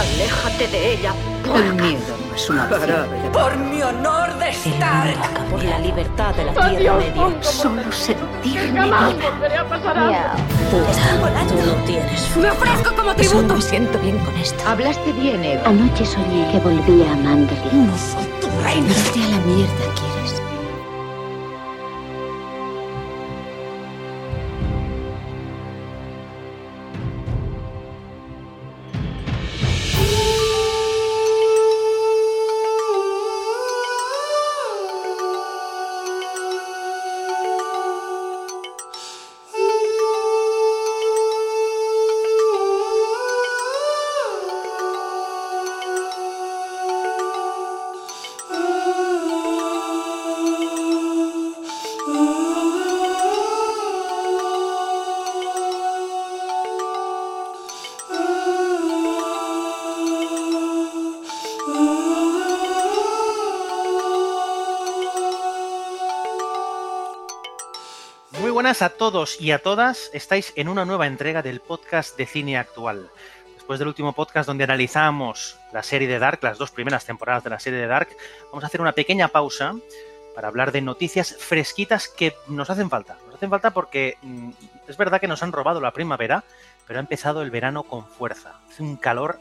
Aléjate de ella. El miedo no es una opción. Por mi honor de Stark. Por la libertad de la Tierra Media. Solo sentirme Jamás viva. volveré a pasar hambre. Tú no tienes. Me ofrezco como tributo. Me siento bien con esto. Hablaste bien, Eva. Anoche soñé que volvía a Manderley. No soy tu reina. Vete a la mierda, buenas a todos y a todas. Estáis en una nueva entrega del podcast de cine actual. Después del último podcast donde analizamos la serie de Dark, las dos primeras temporadas de la serie de Dark, vamos a hacer una pequeña pausa para hablar de noticias fresquitas que nos hacen falta. Nos hacen falta porque mm, es verdad que nos han robado la primavera, pero ha empezado el verano con fuerza. Hace un calor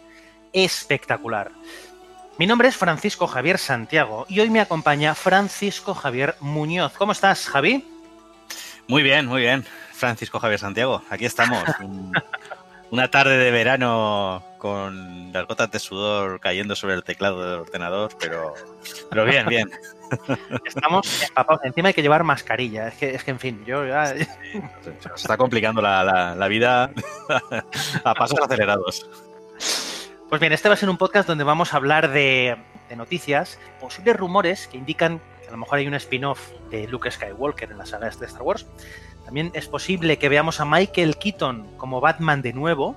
espectacular. Mi nombre es Francisco Javier Santiago y hoy me acompaña Francisco Javier Muñoz. ¿Cómo estás, Javi? Muy bien, muy bien. Francisco Javier Santiago, aquí estamos. Un- una tarde de verano con las gotas de sudor cayendo sobre el teclado del ordenador, pero, pero bien, bien. Estamos empapados. Encima hay que llevar mascarilla. Es que, es que en fin, yo ya... Se nos está complicando la, la- la vida a pasos acelerados. Pues bien, este va a ser un podcast donde vamos a hablar de, de noticias, posibles rumores que indican a lo mejor hay un spin-off de Luke Skywalker en las sagas de Star Wars. También es posible que veamos a Michael Keaton como Batman de nuevo.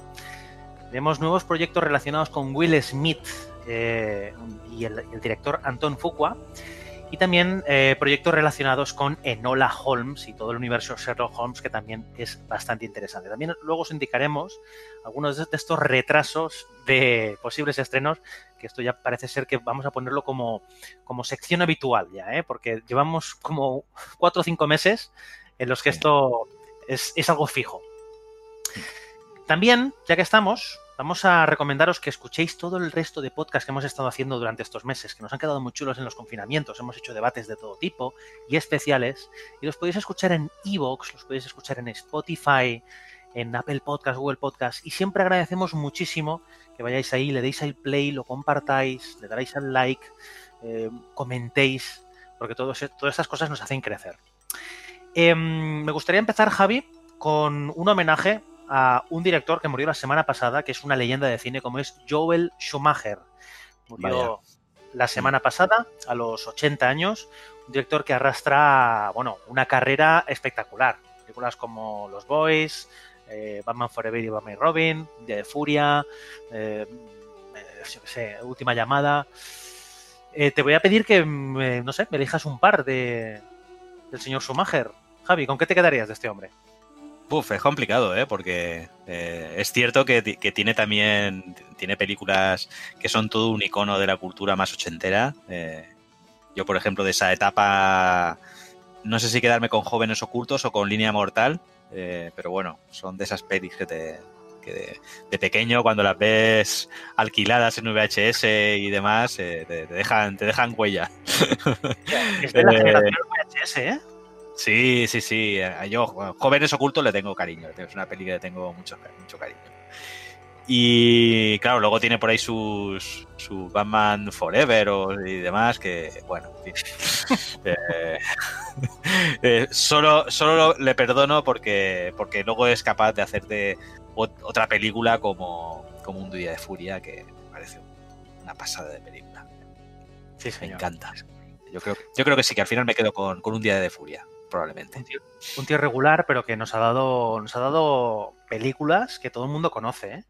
Vemos nuevos proyectos relacionados con Will Smith eh, y el, director Anton Fuqua. Y también eh, proyectos relacionados con Enola Holmes y todo el universo Sherlock Holmes, que también es bastante interesante. También luego os indicaremos algunos de estos retrasos de posibles estrenos, que esto ya parece ser que vamos a ponerlo como, como sección habitual ya, ¿eh? porque llevamos como cuatro o cinco meses en los que esto es, es algo fijo. También, ya que estamos, vamos a recomendaros que escuchéis todo el resto de podcasts que hemos estado haciendo durante estos meses, que nos han quedado muy chulos en los confinamientos. Hemos hecho debates de todo tipo y especiales, y los podéis escuchar en Evox, los podéis escuchar en Spotify, en Apple Podcast, Google Podcast, y siempre agradecemos muchísimo que vayáis ahí, le deis al play, lo compartáis, le daréis al like, eh, comentéis, porque todo todas estas cosas nos hacen crecer. Em, me gustaría empezar, Javi, con un homenaje a un director que murió la semana pasada, que es una leyenda de cine, como es Joel Schumacher. Murió la semana pasada, a los 80 años, un director que arrastra, bueno, una carrera espectacular. Películas como Los Boys, eh, Batman Forever y Batman Robin, Día de Furia, eh, eh, sé, Última Llamada. Eh, te voy a pedir que, mm, no sé, me elijas un par de, del señor Schumacher. Javi, ¿con qué te quedarías de este hombre? Uf, es complicado, ¿eh? Porque es cierto que, ti- que tiene también tiene películas que son todo un icono de la cultura más ochentera. Yo, por ejemplo, de esa etapa, no sé si quedarme con Jóvenes Ocultos o con Línea Mortal, eh, pero bueno, son de esas pelis que te que de, de pequeño cuando las ves alquiladas en VHS y demás eh, te, te dejan te dejan huella. Es de la Eh, generación VHS, ¿eh? Sí, sí, sí. eh, Yo, Jóvenes Ocultos, le tengo cariño. Es una peli que le tengo mucho, mucho cariño. Y claro, luego tiene por ahí sus, su Batman Forever o, y demás, que, bueno, en fin. Eh, eh, solo, solo le perdono porque, porque luego es capaz de hacer de ot- otra película como, como Un Día de Furia, que me parece una pasada de película. Sí, Me encanta. Yo creo, yo creo que sí, que al final me quedo con, con Un Día de Furia, probablemente. Un tío, un tío regular, pero que nos ha dado, nos ha dado películas que todo el mundo conoce, ¿eh?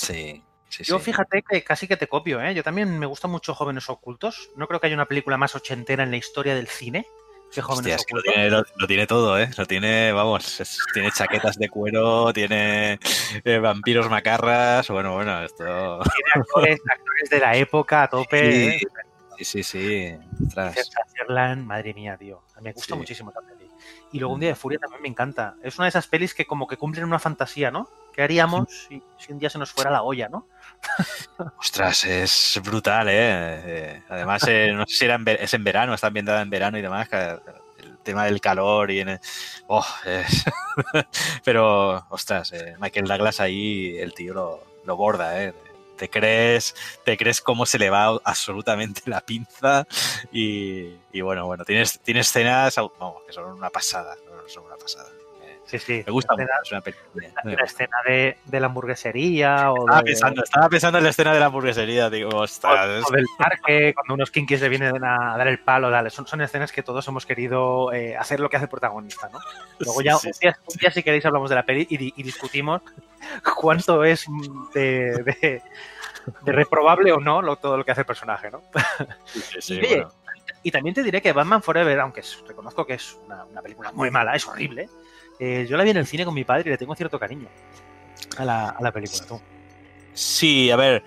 Sí, sí, Yo sí. fíjate que casi que te copio, ¿eh? Yo también me gustan mucho Jóvenes Ocultos. No creo que haya una película más ochentera en la historia del cine Qué jóvenes Hostia, es que lo tiene, lo- lo tiene todo, ¿eh? Lo tiene, vamos, es- tiene chaquetas de cuero, tiene eh, vampiros macarras, bueno, bueno, esto... Tiene actores, actores de la época a tope. Sí, ¿eh? sí, sí, sí. Madre mía, tío. Me gusta muchísimo esa peli. Y luego un día de furia también me encanta. Es una de esas pelis que como que cumplen una fantasía, ¿no? ¿Qué haríamos si, si un día se nos fuera la olla, no? Ostras, es brutal, ¿eh? Eh, además, eh, no sé si era en es en verano, está ambientada en verano y demás, el tema del calor y en el- oh, es- pero, ostras, eh, Michael Douglas ahí, el tío lo, lo borda, ¿eh? Te crees, te crees cómo se le va absolutamente la pinza y, y bueno, bueno, tienes, tienes escenas vamos, que son una pasada, son una pasada. Sí, sí. Me gusta la mucho, escena, es una película. la- escena de, de la hamburguesería o, Estaba de- pensando, estaba pensando en la escena de la hamburguesería, digo, ostras. o del parque, cuando unos kinkis le vienen a dar el palo, dale. Son, son escenas que todos hemos querido eh, hacer lo que hace el protagonista, ¿no? Luego ya, sí, un, día, un día, si queréis, hablamos de la peli y, di- y discutimos cuánto es de, de- de reprobable o no lo, todo lo que hace el personaje, ¿no? Sí, sí, sí, Y, oye, bueno. Y también te diré que Batman Forever, aunque es- reconozco que es una, una película muy mala, es horrible, eh, yo la vi en el cine con mi padre y le tengo cierto cariño a la, a la película. Tú. Sí, a ver,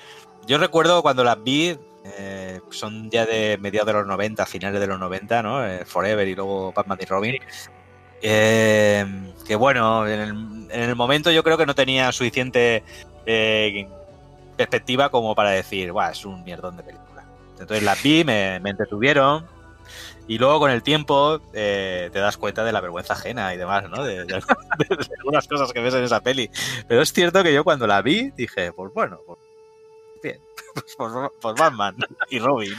yo recuerdo cuando las vi, eh, son ya de mediados de los 90, finales de los 90, ¿no? Eh, Forever y luego Batman y Robin. Eh, que bueno, en el, en el momento yo creo que no tenía suficiente eh, perspectiva como para decir, Buah, es un mierdón de película. Entonces las vi, me, me entretuvieron. Y luego con el tiempo eh, te das cuenta de la vergüenza ajena y demás, ¿no? De, de- de algunas cosas que ves en esa peli. Pero es cierto que yo cuando la vi dije, pues bueno, pues bien, pues, pues- pues Batman y Robin.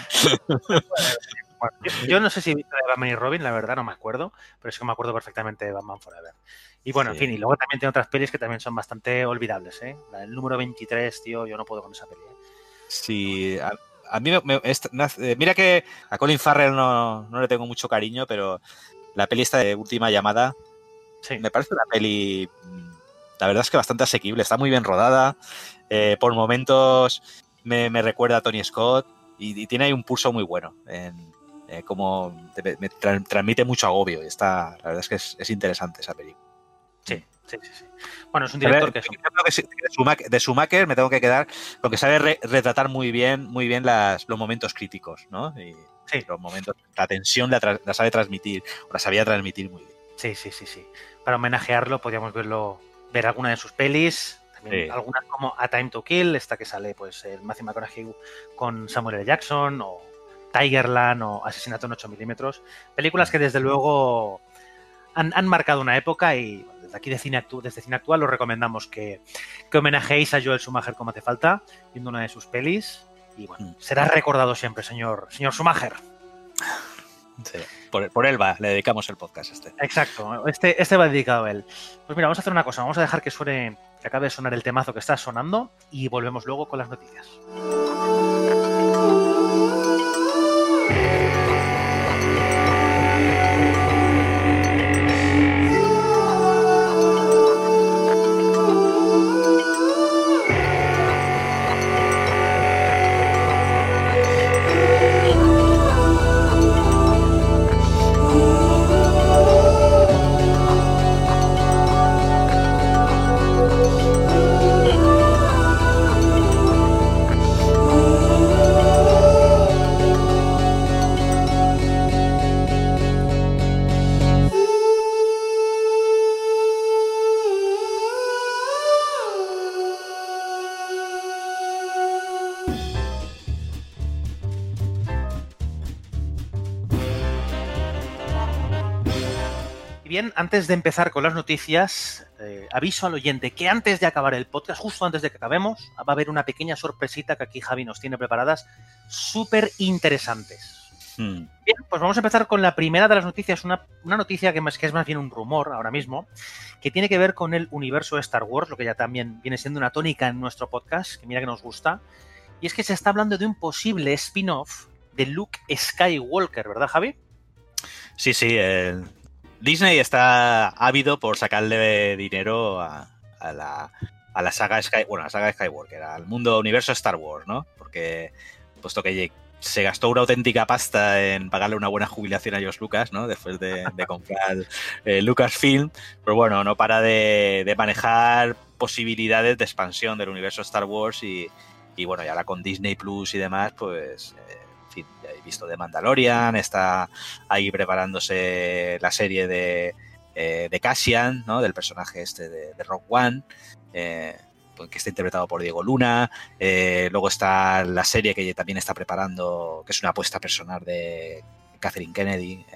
Yo, yo no sé si he visto de Batman y Robin, la verdad no me acuerdo, pero es que me acuerdo perfectamente de Batman Forever. Y bueno, en fin, y luego también tiene otras pelis que también son bastante olvidables, ¿eh? La del número 23, tío, yo no puedo con esa peli. ¿eh? Sí, a, a mí me, me- hace- eh, mira que a Colin Farrell no, no le tengo mucho cariño, pero la peli esta de Última Llamada Sí, me parece una peli, mm, la verdad es que bastante asequible, está muy bien rodada, eh, por momentos me, me recuerda a Tony Scott y, y tiene ahí un pulso muy bueno, en, eh, como te- me tra- transmite mucho agobio y está, la verdad es que es, es interesante esa peli. sí, sí, sí, sí. Bueno, es un ver, director que es de Schumacher, de Schumacher me tengo que quedar porque sabe re- retratar muy bien, muy bien las, los momentos críticos, ¿no? Y Sí. los momentos, la tensión la, sabe transmitir, o la sabía transmitir muy bien. Sí, sí, sí, sí. Para homenajearlo podríamos verlo, ver alguna de sus pelis, también Sí. algunas como A Time to Kill, esta que sale pues el Matthew McConaughey con Samuel L. Jackson, o Tigerland, o Asesinato en 8 milímetros. Películas que desde luego han, han marcado una época y aquí de cine actu- desde cine actual os recomendamos que, que homenajeéis a Joel Schumacher como hace falta, viendo una de sus pelis. Y bueno, Mm. será recordado siempre, señor, señor Schumacher. Sí. Por, por él va, le dedicamos el podcast este. Exacto, este, este va dedicado a él. Pues mira, vamos a hacer una cosa, vamos a dejar que suene, que acabe de sonar el temazo que está sonando y volvemos luego con las noticias. Bien, antes de empezar con las noticias, eh, aviso al oyente que antes de acabar el podcast, justo antes de que acabemos, va a haber una pequeña sorpresita que aquí Javi nos tiene preparadas, súper interesantes. Hmm. Bien, pues vamos a empezar con la primera de las noticias, una, una noticia que, más, que es más bien un rumor ahora mismo, que tiene que ver con el universo de Star Wars, lo que ya también viene siendo una tónica en nuestro podcast, que mira que nos gusta, y es que se está hablando de un posible spin-off de Luke Skywalker, ¿verdad, Javi? Sí, sí, el- Disney está ávido por sacarle dinero a, a la, a la saga Sky, bueno, a la saga Skywalker, al mundo universo Star Wars, ¿no? Porque puesto que se gastó una auténtica pasta en pagarle una buena jubilación a George Lucas, ¿no? Después de, comprar eh, Lucasfilm. Pero bueno, no para de, manejar posibilidades de expansión del universo Star Wars y, bueno, y ahora con Disney Plus y demás, pues, eh, en fin, visto de Mandalorian, está ahí preparándose la serie de, eh, de Cassian, ¿no? Del personaje este de, Rock One. Eh, que está interpretado por Diego Luna. Eh, luego está la serie que también está preparando, que es una apuesta personal de Catherine Kennedy,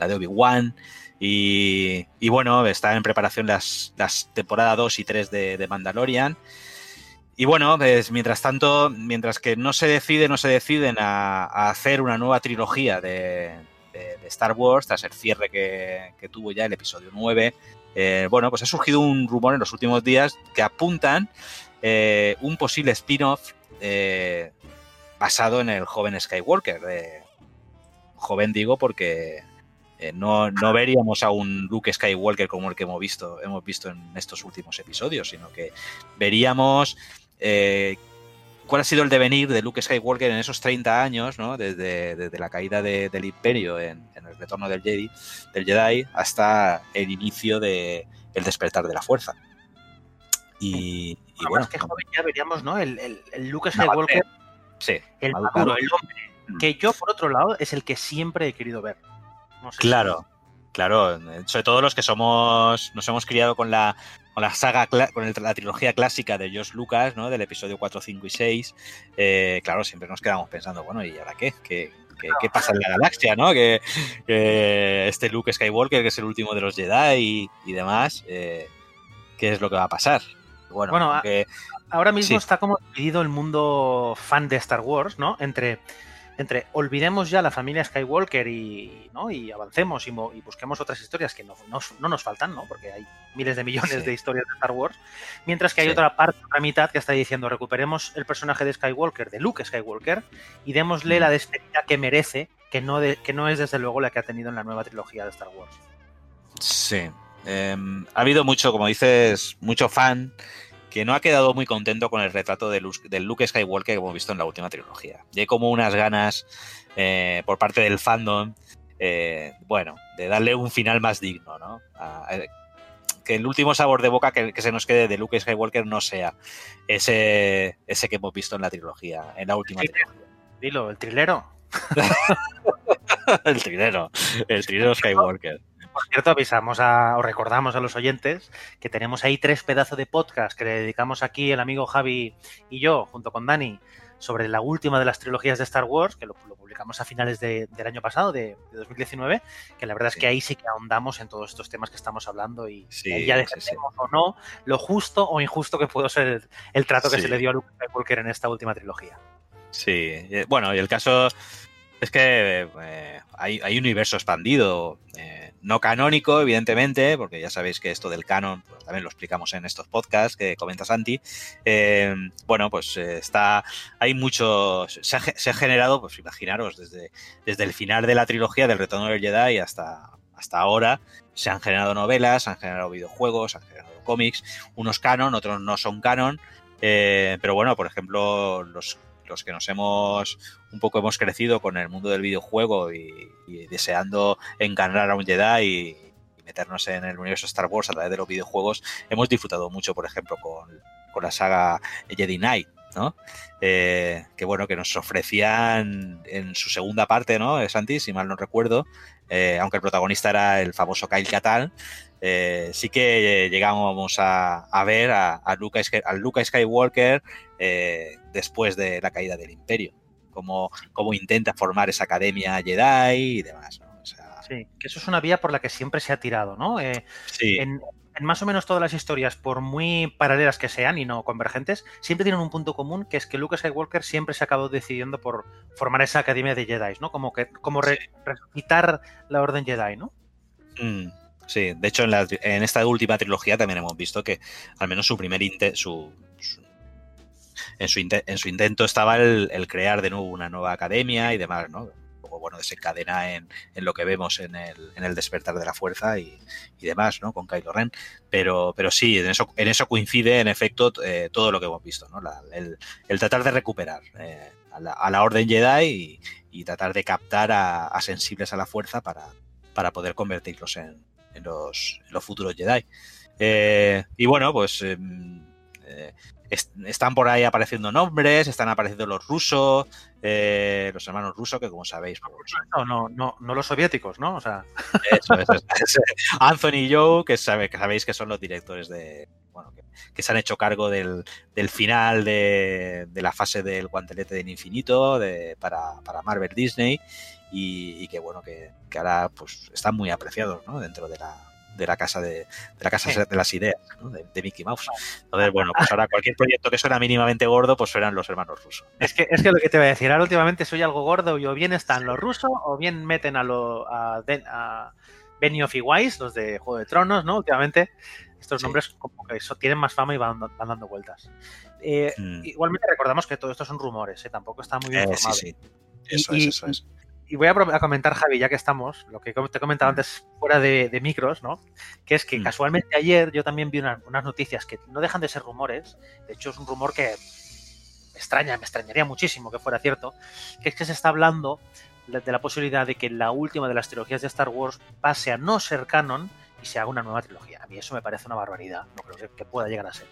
la de Obi-Wan. Y, bueno, está en preparación las, las temporadas 2 y 3 de, Mandalorian. Y bueno, pues, mientras tanto, mientras que no se decide, no se deciden a, hacer una nueva trilogía de, Star Wars, tras el cierre que, tuvo ya el episodio 9, eh, bueno, pues ha surgido un rumor en los últimos días que apuntan eh, un posible spin-off eh, basado en el joven Skywalker. joven digo porque no, veríamos a un Luke Skywalker como el que hemos visto, hemos visto en estos últimos episodios, sino que veríamos cuál ha sido el devenir de Luke Skywalker en esos 30 años, ¿no? desde, la caída del Imperio en, el retorno del Jedi, del Jedi hasta el inicio del el despertar de la fuerza. Y, bueno, es que joven ya veríamos, ¿no? El, el, Luke Skywalker, sí, el maduro, el hombre, mm. que yo por otro lado es el que siempre he querido ver. claro, claro, sobre todo los que somos, nos hemos criado con la con la saga, con la trilogía clásica de George Lucas, ¿no? Del episodio 4, 5 y 6, eh, claro, siempre nos quedamos pensando, bueno, ¿y ahora qué? ¿Qué, qué, pasa en la galaxia, no? Que, este Luke Skywalker, que es el último de los Jedi y, demás, eh, ¿qué es lo que va a pasar? Bueno, ahora mismo está como dividido el mundo fan de Star Wars, ¿no? Entre entre olvidemos ya la familia Skywalker y, ¿no? y avancemos y, busquemos otras historias que no, nos faltan, ¿no? porque hay miles de millones de historias de Star Wars, mientras que hay otra parte, otra mitad que está diciendo recuperemos el personaje de Skywalker, de Luke Skywalker, y démosle la despedida que merece, que no, que no es desde luego la que ha tenido en la nueva trilogía de Star Wars. Sí. Em, ha habido mucho, como dices, mucho fan que no ha quedado muy contento con el retrato de Luke, Skywalker que hemos visto en la última trilogía. Y hay como unas ganas eh, por parte del fandom, eh, bueno, de darle un final más digno, ¿no? que el último sabor de boca que, se nos quede de Luke Skywalker no sea ese, ese que hemos visto en la trilogía, en la última trilogía. Dilo, el trilero. el trilero, el trilero Skywalker. Por cierto, avisamos a, o recordamos a los oyentes que tenemos ahí tres pedazos de podcast que le dedicamos aquí el amigo Javi y yo, junto con Dani, sobre la última de las trilogías de Star Wars, que lo, publicamos a finales del año pasado, de, 2019, que la verdad es que ahí sí que ahondamos en todos estos temas que estamos hablando y, ya defendemos o no lo justo o injusto que pudo ser el, trato que se le dio a Luke Skywalker en esta última trilogía. Sí, eh, bueno, y el caso es que eh, hay, un universo expandido. Eh, no canónico, evidentemente, porque ya sabéis que esto del canon pues, también lo explicamos en estos podcasts que comenta Santi. Eh, bueno, pues está, hay mucho, se ha, generado, pues imaginaros, desde, desde el final de la trilogía del Retorno del Jedi hasta, hasta ahora, se han generado novelas, se han generado videojuegos, se han generado cómics, unos canon, otros no son canon. Pero bueno, por ejemplo, los los que nos hemos un poco hemos crecido con el mundo del videojuego y, deseando encarnar a un Jedi y, meternos en el universo Star Wars a través de los videojuegos, hemos disfrutado mucho, por ejemplo, con, la saga Jedi Knight, ¿no? Eh, que bueno, que nos ofrecían en su segunda parte, ¿no? Santi, si mal no recuerdo, eh, aunque el protagonista era el famoso Kyle Katarn, eh, sí que llegamos a, ver a, a, Luke, Skywalker después de la caída del Imperio, cómo, intenta formar esa academia Jedi y demás. sí, que eso es una vía por la que siempre se ha tirado, ¿no? sí. En, más o menos todas las historias, por muy paralelas que sean y no convergentes, siempre tienen un punto común, que es que Luke Skywalker siempre se ha acabado decidiendo por formar esa academia de Jedi, ¿no? Como que como resucitar la orden Jedi, ¿no? Mm, sí, de hecho en, esta última trilogía también hemos visto que al menos su primer su, en, su en su intento estaba el, crear de nuevo una nueva academia y demás, ¿no? luego, bueno, desencadena en, en lo que vemos en el, en el despertar de la fuerza y, demás, ¿no? Con Kylo Ren. Pero, pero sí, en eso, en eso coincide, en efecto, eh, todo lo que hemos visto, ¿no? La, el, tratar de recuperar eh, a, la, la, Orden Jedi y, tratar de captar a, sensibles a la fuerza para poder convertirlos en, en, los, en los futuros Jedi. Eh, y bueno, pues eh, est están por ahí apareciendo nombres, están apareciendo los rusos, eh, los hermanos rusos, que como sabéis. Pues, no, no, no, no, los soviéticos, ¿no? O sea. Eso, eso, eso, Anthony y Joe, que, sabe, que, sabéis que son los directores de. Bueno, que, que se han hecho cargo del, del final de, de, la fase del guantelete del infinito de, para, para Marvel Disney. Y, y, que bueno, que, que ahora pues están muy apreciados ¿no? dentro de la, de la casa de, de la casa sí. de las ideas ¿no? de, de, Mickey Mouse. Entonces, bueno, pues ahora cualquier proyecto que suena mínimamente gordo, pues serán los hermanos rusos. Es que, es que lo que te voy a decir, ahora últimamente soy algo gordo y o bien están los rusos o bien meten a, lo, a, a Benioff y Weiss, los de Juego de Tronos, ¿no? Últimamente estos sí. nombres como que eso, tienen más fama y van, van dando vueltas. Eh, mm. Igualmente recordamos que todo esto son rumores, ¿eh? tampoco está muy bien eh, formado. Sí, sí. Eso y, es, eso es y voy a, comentar, Javi, ya que estamos, lo que te he comentado antes fuera de, de micros, ¿no? Que es que mm. casualmente ayer yo también vi una, unas noticias que no dejan de ser rumores, de hecho es un rumor que me extraña, me extrañaría muchísimo que fuera cierto, que es que se está hablando de, de la posibilidad de que la última de las trilogías de Star Wars pase a no ser canon y se haga una nueva trilogía. A mí eso me parece una barbaridad, no creo que, que pueda llegar a ser.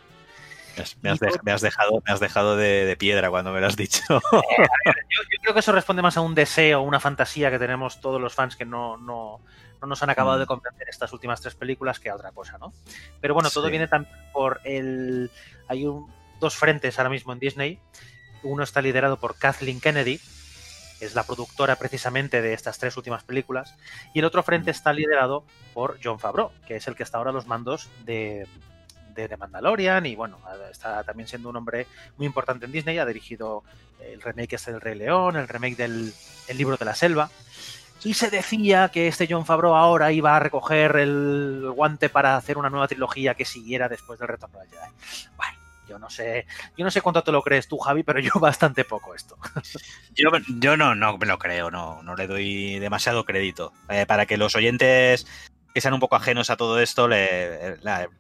Me has, me has, dejado, me has dejado de, de, piedra cuando me lo has dicho. Eh, yo, yo, creo que eso responde más a un deseo, una fantasía que tenemos todos los fans que no, no, no nos han acabado mm. de comprender estas últimas tres películas que a otra cosa, ¿no? Pero bueno, todo sí. viene también por el... Hay un, dos frentes ahora mismo en Disney. Uno está liderado por Kathleen Kennedy, es la productora precisamente de estas tres últimas películas, y el otro frente está liderado por John Favreau, que es el que está ahora a los mandos de, de, de, Mandalorian y bueno, está también siendo un hombre muy importante en Disney, ha dirigido el remake este del Rey León, el remake del el libro de la selva. Y se decía que este John Favreau ahora iba a recoger el guante para hacer una nueva trilogía que siguiera después del retorno del Jedi. Bueno, yo no sé, yo no sé cuánto te lo crees tú, Javi, pero yo bastante poco esto. Yo, yo no, no me lo creo, no, no le doy demasiado crédito. Eh, para que los oyentes que sean un poco ajenos a todo esto,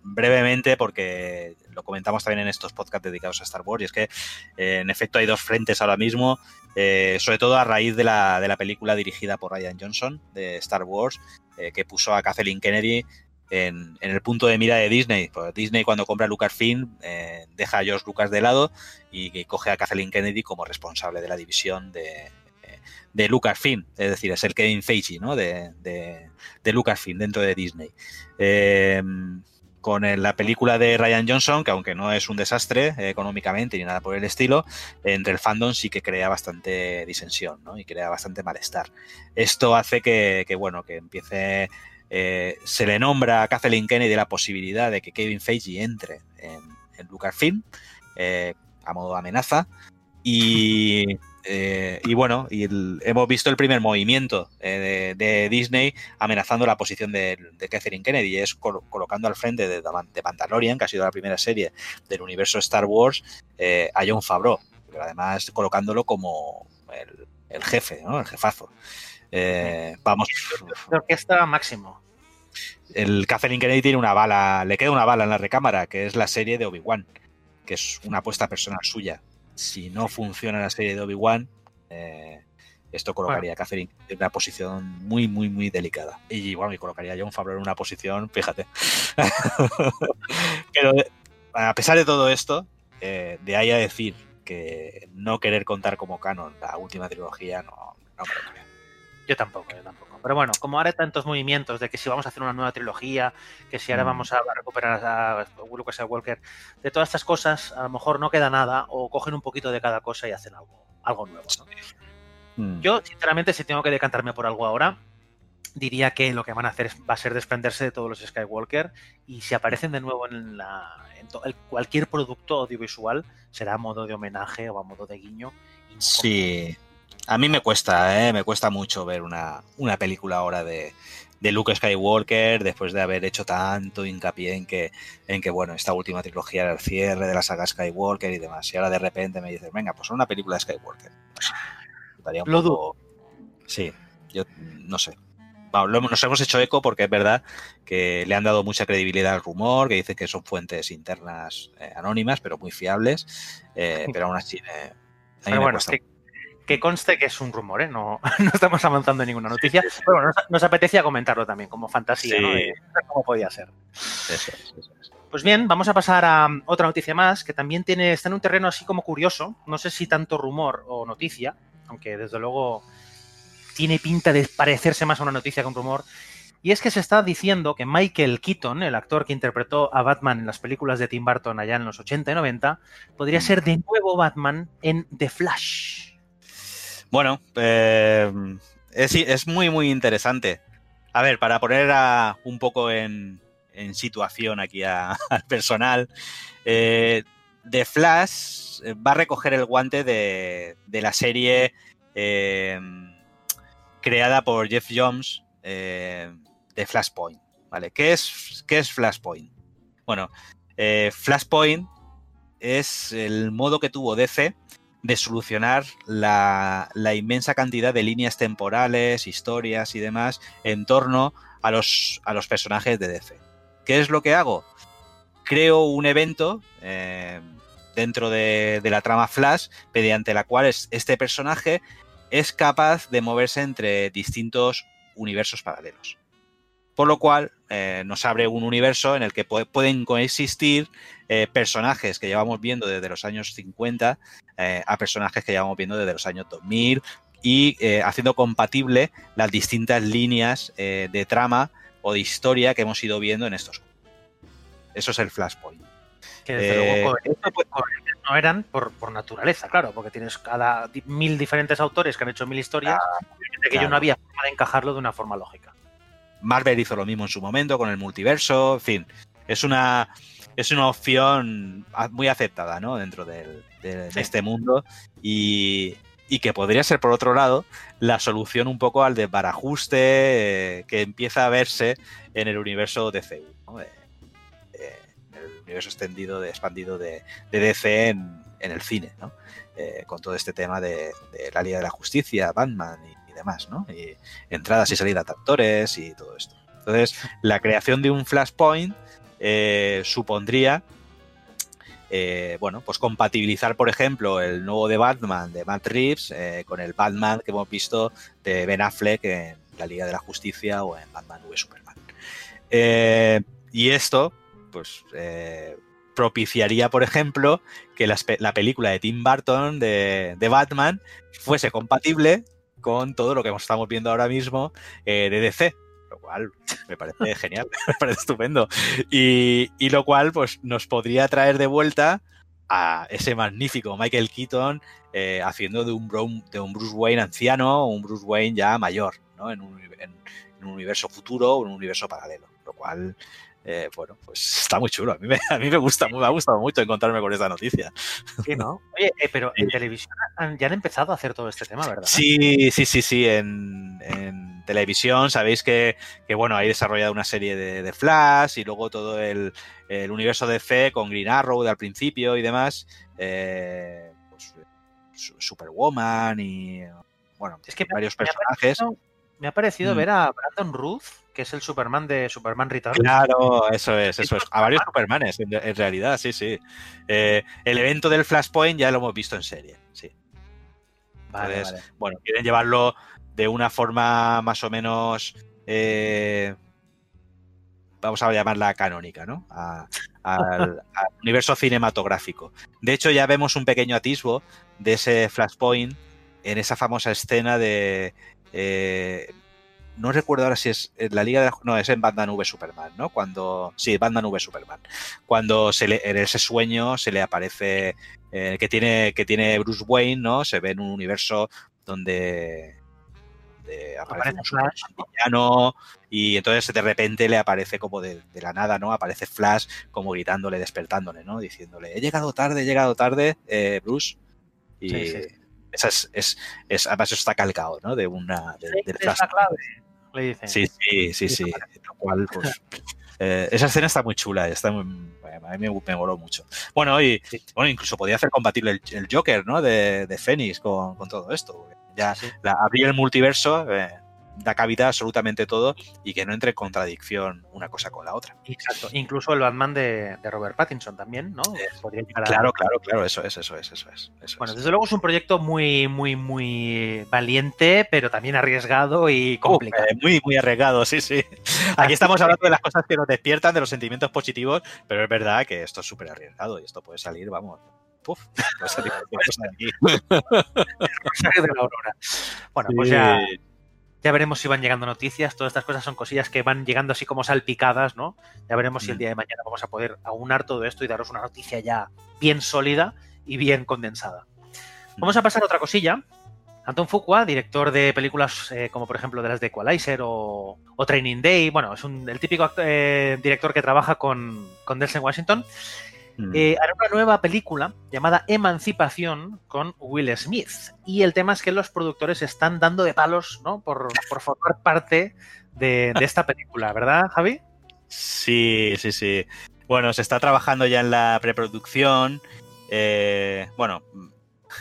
brevemente, porque lo comentamos también en estos podcasts dedicados a Star Wars, y es que eh, en efecto hay dos frentes ahora mismo, eh, sobre todo a raíz de la, de la, película dirigida por Ryan Johnson de Star Wars, eh, que puso a Kathleen Kennedy en, en, el punto de mira de Disney. Pues Disney cuando compra Lucasfilm deja a George Lucas de lado y coge a Kathleen Kennedy como responsable de la división de, de Lucasfilm, es decir, es el Kevin Feige ¿no? de, de, de Lucasfilm dentro de Disney. Eh, con la película de Ryan Johnson, que aunque no es un desastre eh, económicamente ni nada por el estilo, entre el fandom sí que crea bastante disensión ¿no? y crea bastante malestar. Esto hace que, bueno, que empiece... Eh, se le nombra a Kathleen Kennedy la posibilidad de que Kevin Feige entre en, en Lucasfilm a modo de amenaza y eh, y bueno, y el, hemos visto el primer movimiento eh, de, de, Disney amenazando la posición de, de Catherine Kennedy, es col colocando al frente de, de, Mandalorian, que ha sido la primera serie del universo Star Wars, eh, a John Favreau, pero además colocándolo como el, el jefe, ¿no? el jefazo. Vamos. De orquesta máximo. El Catherine Kennedy tiene una bala, le queda una bala en la recámara, que es la serie de Obi-Wan, que es una apuesta personal suya si no funciona la serie de Obi-Wan, eh, esto colocaría bueno. a Catherine en una posición muy, muy, muy delicada. Y bueno, y colocaría a John Favreau en una posición, fíjate. Pero a pesar de todo esto, eh, de ahí a decir que no querer contar como canon la última trilogía, no, no me lo creo. Yo tampoco, yo tampoco. Pero bueno, como ahora hay tantos movimientos de que si vamos a hacer una nueva trilogía, que si ahora mm. vamos a recuperar a Luke Skywalker, de todas estas cosas, a lo mejor no queda nada, o cogen un poquito de cada cosa y hacen algo, algo nuevo. ¿no? Mm. Yo, sinceramente, si tengo que decantarme por algo ahora, diría que lo que van a hacer va a ser desprenderse de todos los Skywalker y si aparecen de nuevo en, la, en el, cualquier producto audiovisual será a modo de homenaje o a modo de guiño. Sí, a mí me cuesta, ¿eh? me cuesta mucho ver una, una película ahora de, de, Luke Skywalker después de haber hecho tanto hincapié en que, en que, bueno, esta última trilogía era el cierre de la saga Skywalker y demás. Y ahora de repente me dices, venga, pues una película de Skywalker. Un lo, poco... Sí, yo no sé. nos hemos hecho eco porque es verdad que le han dado mucha credibilidad al rumor, que dice que son fuentes internas eh, anónimas, pero muy fiables, eh, pero aún así... pero bueno, que, conste que es un rumor, ¿eh? no, no estamos avanzando en ninguna noticia. Pero bueno, nos, apetecía comentarlo también como fantasía, ¿no? cómo podía ser. Eso eso. Pues bien, vamos a pasar a otra noticia más que también tiene, está en un terreno así como curioso. No sé si tanto rumor o noticia, aunque desde luego tiene pinta de parecerse más a una noticia que un rumor. Y es que se está diciendo que Michael Keaton, el actor que interpretó a Batman en las películas de Tim Burton allá en los 80 y 90, podría ser de nuevo Batman en The Flash. Bueno, eh, es, muy, muy interesante. A ver, para poner un poco en, situación aquí al personal. Eh, The Flash eh, va a recoger el guante de, la serie eh, creada por Jeff Jones de Flashpoint. ¿vale? ¿Qué, es, ¿Qué es Flashpoint? Bueno, Flashpoint es el modo que tuvo DC de solucionar la, inmensa cantidad de líneas temporales, historias y demás en torno a los, a los personajes de DC. ¿Qué es lo que hago? Creo un evento eh, dentro de, la trama Flash mediante la cual este personaje es capaz de moverse entre distintos universos paralelos. Por lo cual eh, nos abre un universo en el que pueden coexistir eh, personajes que llevamos viendo desde los años 50 a personajes que llevamos viendo desde los años 2000 y haciendo compatible las distintas líneas de trama o de historia que hemos ido viendo en estos Eso es el Flashpoint. Que desde luego eh, pues, no eran por, naturaleza, claro, porque tienes cada mil diferentes autores que han hecho mil historias y que yo no había forma de encajarlo de una forma lógica. Marvel hizo lo mismo en su momento con el multiverso, en fin, es una es una opción muy aceptada ¿no? dentro de, este mundo y, y que podría ser, por otro lado, la solución un poco al desbarajuste eh, que empieza a verse en el universo DC, ¿no? Eh, eh, el universo extendido, de, expandido de, DC en, el cine, ¿no? con todo este tema de, la Liga de la Justicia, Batman y, demás, ¿no? y entradas y salidas de actores y todo esto. Entonces, la creación de un Flashpoint supondría eh, bueno, pues compatibilizar, por ejemplo, el nuevo de Batman de Matt Reeves eh, con el Batman que hemos visto de Ben Affleck en la Liga de la Justicia o en Batman v Superman. Eh, y esto, pues, propiciaría, por ejemplo, que la, película de Tim Burton de, Batman fuese compatible con todo lo que estamos viendo ahora mismo de DC lo cual me parece genial, me parece estupendo. Y, lo cual pues nos podría traer de vuelta a ese magnífico Michael Keaton eh, haciendo de un, de un Bruce Wayne anciano o un Bruce Wayne ya mayor, ¿no? En un, en un universo futuro o en un universo paralelo. Lo cual eh, bueno, pues está muy chulo. A mí me, a mí me gusta, me ha gustado mucho encontrarme con esta noticia. Sí, ¿no? Oye, eh, pero en televisión ya han empezado a hacer todo este tema, ¿verdad? Sí, sí, sí, sí. En, televisión sabéis que, bueno, hay desarrollado una serie de, Flash y luego todo el, universo de Fe con Green Arrow de al principio y demás. Eh, pues, Superwoman y bueno, es que varios personajes. Me ha parecido mm. ver a Brandon Ruth que es el Superman de Superman Returns. Claro, eso es, eso es. A varios Supermanes, en, realidad, sí, sí. Eh, el evento del Flashpoint ya lo hemos visto en serie, sí. Vale, bueno, quieren llevarlo de una forma más o menos. Eh, vamos a llamarla canónica, ¿no? al, universo cinematográfico. De hecho, ya vemos un pequeño atisbo de ese Flashpoint en esa famosa escena de. Eh, no recuerdo ahora si es en la Liga de no es en Batman V Superman, ¿no? Cuando sí, Batman V Superman, cuando se le, en ese sueño se le aparece eh, que tiene que tiene Bruce Wayne, ¿no? Se ve en un universo donde, aparece un villano y entonces de repente le aparece como de, la nada, ¿no? Aparece Flash como gritándole, despertándole, ¿no? Diciéndole, he llegado tarde, he llegado tarde, eh, Bruce. Y Esa es, es, además eso está calcado, ¿no? De una del Flash. Sí, sí, sí, sí. Lo cual, pues. Eh, esa escena está muy chula, está muy, a mí me, me moló mucho. Bueno, y bueno, incluso podía hacer compatible el, Joker, ¿no? De, de Fénix con, todo esto. Ya abrir el multiverso eh, da cabida absolutamente todo y que no entre en contradicción una cosa con la otra. Exacto. Incluso el Batman de, Robert Pattinson también, ¿no? Claro, claro, claro, eso es, eso es, eso es. bueno, desde luego es un proyecto muy, muy, muy valiente, pero también arriesgado y complicado. Eh, muy, muy arriesgado, sí, sí. Aquí estamos hablando de las cosas que nos despiertan, de los sentimientos positivos, pero es verdad que esto es súper arriesgado y esto puede salir, vamos, puede salir de aquí. de la aurora. Bueno, pues ya ya veremos si van llegando noticias. Todas estas cosas son cosillas que van llegando así como salpicadas, ¿no? Ya veremos si el mm. día de mañana vamos a poder aunar todo esto y daros una noticia ya bien sólida y bien condensada. Mm. Vamos a pasar a otra cosilla. Anton Fuqua, director de películas eh, como por ejemplo de las de Equalizer o, Training Day, bueno, es el típico eh, director que trabaja con, con Delsen Washington Mm. Eh, hará una nueva película llamada Emancipación con Will Smith. Y el tema es que los productores están dando de palos ¿no? por, formar parte de, esta película, ¿verdad, Javi? Sí, sí, sí. Bueno, se está trabajando ya en la preproducción. Eh, bueno,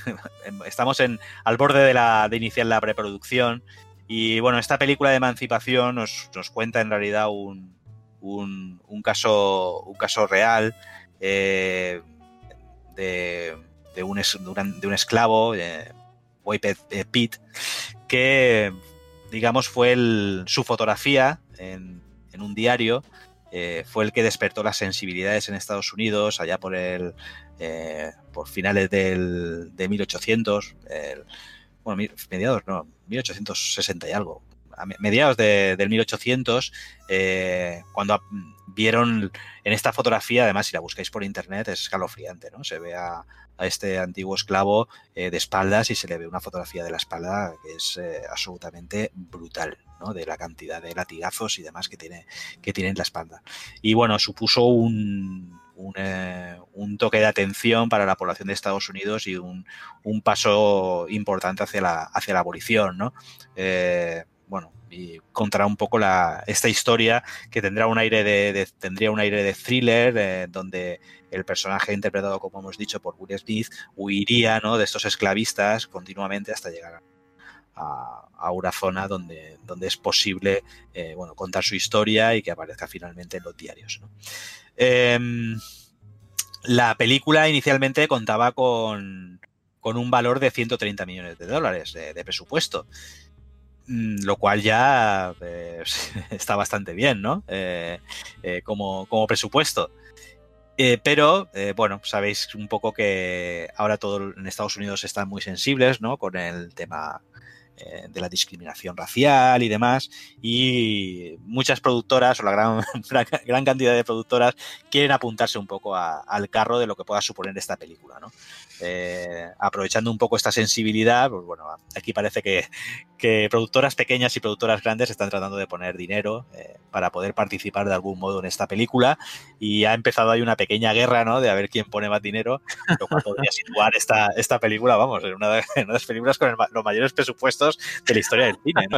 estamos en, al borde de, la, de iniciar la preproducción. Y bueno, esta película de emancipación nos, cuenta en realidad un, un, caso, un caso real eh, de, un, de, un, esclavo, eh, eh Pitt, que digamos fue su fotografía en, un diario, eh, fue el que despertó las sensibilidades en Estados Unidos allá por el por finales del, de 1800, bueno, mediados, no, 1860 y algo, a mediados de, del 1800, cuando vieron en esta fotografía, además si la buscáis por internet es escalofriante, ¿no? Se ve a, este antiguo esclavo eh, de espaldas y se le ve una fotografía de la espalda que es eh, absolutamente brutal, ¿no? De la cantidad de latigazos y demás que tiene, que tiene en la espalda. Y bueno, supuso un, un, eh, toque de atención para la población de Estados Unidos y un, un paso importante hacia la, hacia la abolición, ¿no? Bueno, y contará un poco la, esta historia que tendrá un aire de, tendría un aire de thriller eh, donde el personaje interpretado como hemos dicho por Will Smith huiría ¿no? de estos esclavistas continuamente hasta llegar a, una zona donde, donde es posible eh, bueno, contar su historia y que aparezca finalmente en los diarios. Em, la película inicialmente contaba con, con, un valor de 130 millones de dólares de presupuesto. Mm, lo cual ya pues, está bastante bien, ¿no? Eh, eh, como, como, presupuesto. Eh, pero, bueno, sabéis un poco que ahora todo en Estados Unidos están muy sensibles, ¿no? Con el tema eh, de la discriminación racial y demás. Y muchas productoras, o la gran, gran cantidad de productoras, quieren apuntarse un poco al carro de lo que pueda suponer esta película. ¿no? Eh, aprovechando un poco esta sensibilidad, pues bueno, aquí parece que, que, productoras pequeñas y productoras grandes están tratando de poner dinero eh, para poder participar de algún modo en esta película. Y ha empezado ahí una pequeña guerra, ¿no? De a ver quién pone más dinero, lo cual podría situar esta, esta película, vamos, en una de, las películas con los mayores presupuestos de la historia del cine.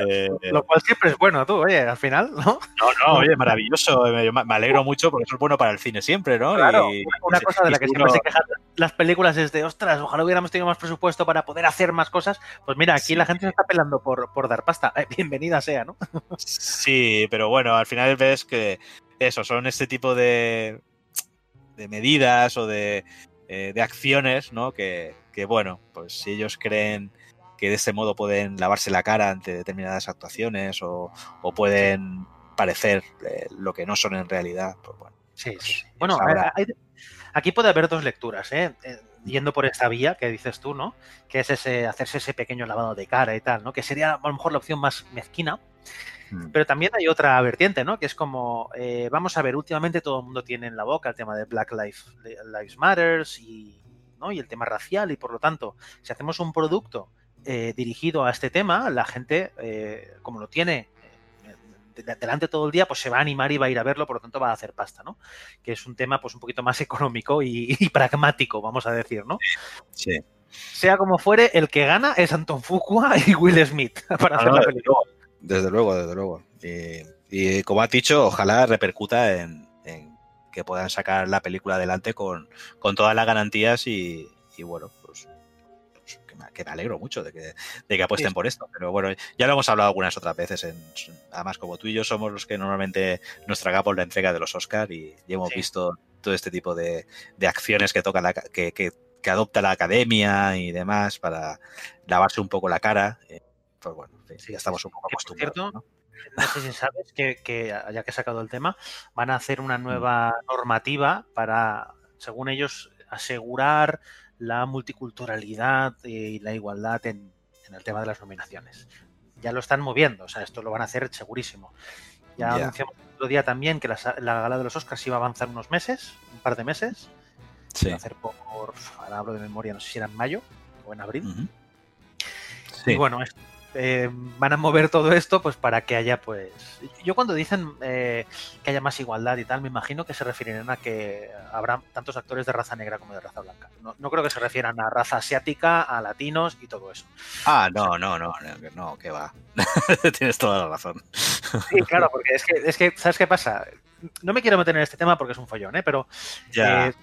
Eh, lo cual siempre es bueno, tú, oye, al final, ¿no? No, no, oye, maravilloso. Me, alegro mucho porque eso es bueno para el cine siempre, ¿no? Claro, una cosa de la que siempre se quejan las películas es de, ostras, ojalá hubiéramos tenido más presupuesto para poder hacer más cosas. Pues mira, aquí la gente se está pelando por, por dar pasta. Eh, bienvenida sea, ¿no? Sí, pero bueno, al final ves que eso, son este tipo de, de medidas o de, eh, de acciones, ¿no? Que, que, bueno, pues si ellos creen que de este modo pueden lavarse la cara ante determinadas actuaciones o, pueden parecer eh, lo que no son en realidad. Pues bueno, sí, sí. Pues bueno, aquí puede haber dos lecturas, ¿eh? ¿eh? yendo por esta vía que dices tú, ¿no? Que es ese hacerse ese pequeño lavado de cara y tal, ¿no? Que sería a lo mejor la opción más mezquina. Hmm. Pero también hay otra vertiente, ¿no? Que es como, eh, vamos a ver, últimamente todo el mundo tiene en la boca el tema de Black Lives, Lives Matters y, ¿no? y el tema racial y por lo tanto, si hacemos un producto eh, dirigido a este tema, la gente, eh, como lo tiene delante todo el día, pues se va a animar y va a ir a verlo, por lo tanto va a hacer pasta, ¿no? Que es un tema pues un poquito más económico y, pragmático, vamos a decir, ¿no? Sí. Sea como fuere, el que gana es Anton Fuqua y Will Smith para hacer la película. Desde luego, desde luego. Y, como has dicho, ojalá repercuta en, que puedan sacar la película adelante con, con todas las garantías y, y bueno, que me alegro mucho de que, de que apuesten por esto. Pero bueno, ya lo hemos hablado algunas otras veces. En, además, como tú y yo somos los que normalmente nos tragamos la entrega de los Oscars y, hemos visto todo este tipo de, acciones que toca la, que, que, adopta la academia y demás para lavarse un poco la cara. Eh, pues bueno, ya estamos un poco acostumbrados. ¿no? sé si sabes que, que, ya que he sacado el tema, van a hacer una nueva normativa para, según ellos, asegurar la multiculturalidad y la igualdad en, el tema de las nominaciones. Ya lo están moviendo, o sea, esto lo van a hacer segurísimo. Ya anunciamos el otro día también que la, gala de los Oscars iba a avanzar unos meses, un par de meses. Sí. a hacer por, ahora hablo de memoria, no sé si era en mayo o en abril. Y bueno, esto eh, van a mover todo esto pues para que haya pues yo cuando dicen eh, que haya más igualdad y tal me imagino que se refieren a que habrá tantos actores de raza negra como de raza blanca. No, creo que se refieran a raza asiática a latinos y todo eso. Ah no no no no, no que va. Tienes toda la razón. Sí claro porque es que es que sabes qué pasa no me quiero meter en este tema porque es un follón ¿eh? pero ya. Eh,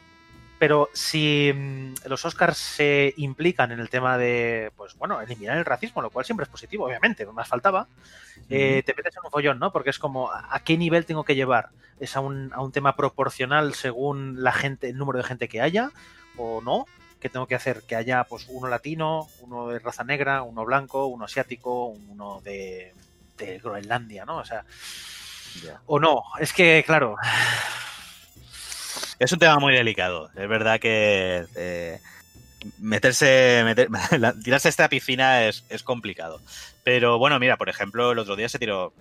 pero si mm, los Oscars se implican en el tema de, pues bueno, eliminar el racismo, lo cual siempre es positivo, obviamente, más faltaba, eh, te metes en un follón, ¿no? Porque es como, ¿a qué nivel tengo que llevar? ¿Es a un, a un tema proporcional según la gente, el número de gente que haya o no? ¿Qué tengo que hacer? Que haya pues uno latino, uno de raza negra, uno blanco, uno asiático, uno de, de Groenlandia, ¿no? O sea, o no. Es que, claro, es un tema muy delicado. Es verdad que eh, meterse, tirarse a esta piscina es, complicado. Pero bueno, mira, por ejemplo, el otro día se tiró,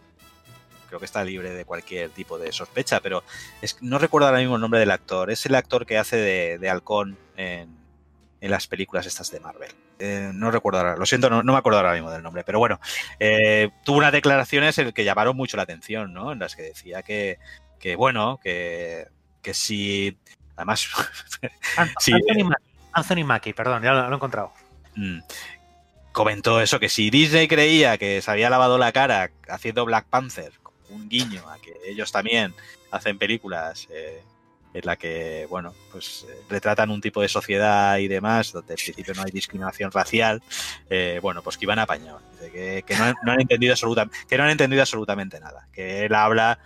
creo que está libre de cualquier tipo de sospecha, pero es, no recuerdo ahora mismo el nombre del actor. Es el actor que hace de, halcón en, las películas estas de Marvel. Eh, no recuerdo ahora, lo siento, no, me acuerdo ahora mismo del nombre, pero bueno, eh, tuvo unas declaraciones en que llamaron mucho la atención, ¿no? En las que decía que, que bueno, que que si. Además. Anthony, Mackie, perdón, ya lo, he encontrado. Mm. comentó eso, que si Disney creía que se había lavado la cara haciendo Black Panther, un guiño a que ellos también hacen películas eh, en la que, bueno, pues eh, retratan un tipo de sociedad y demás, donde en principio no hay discriminación racial, eh, bueno, pues que iban apañados. Que, que no, han entendido que no han entendido absolutamente nada. Que él habla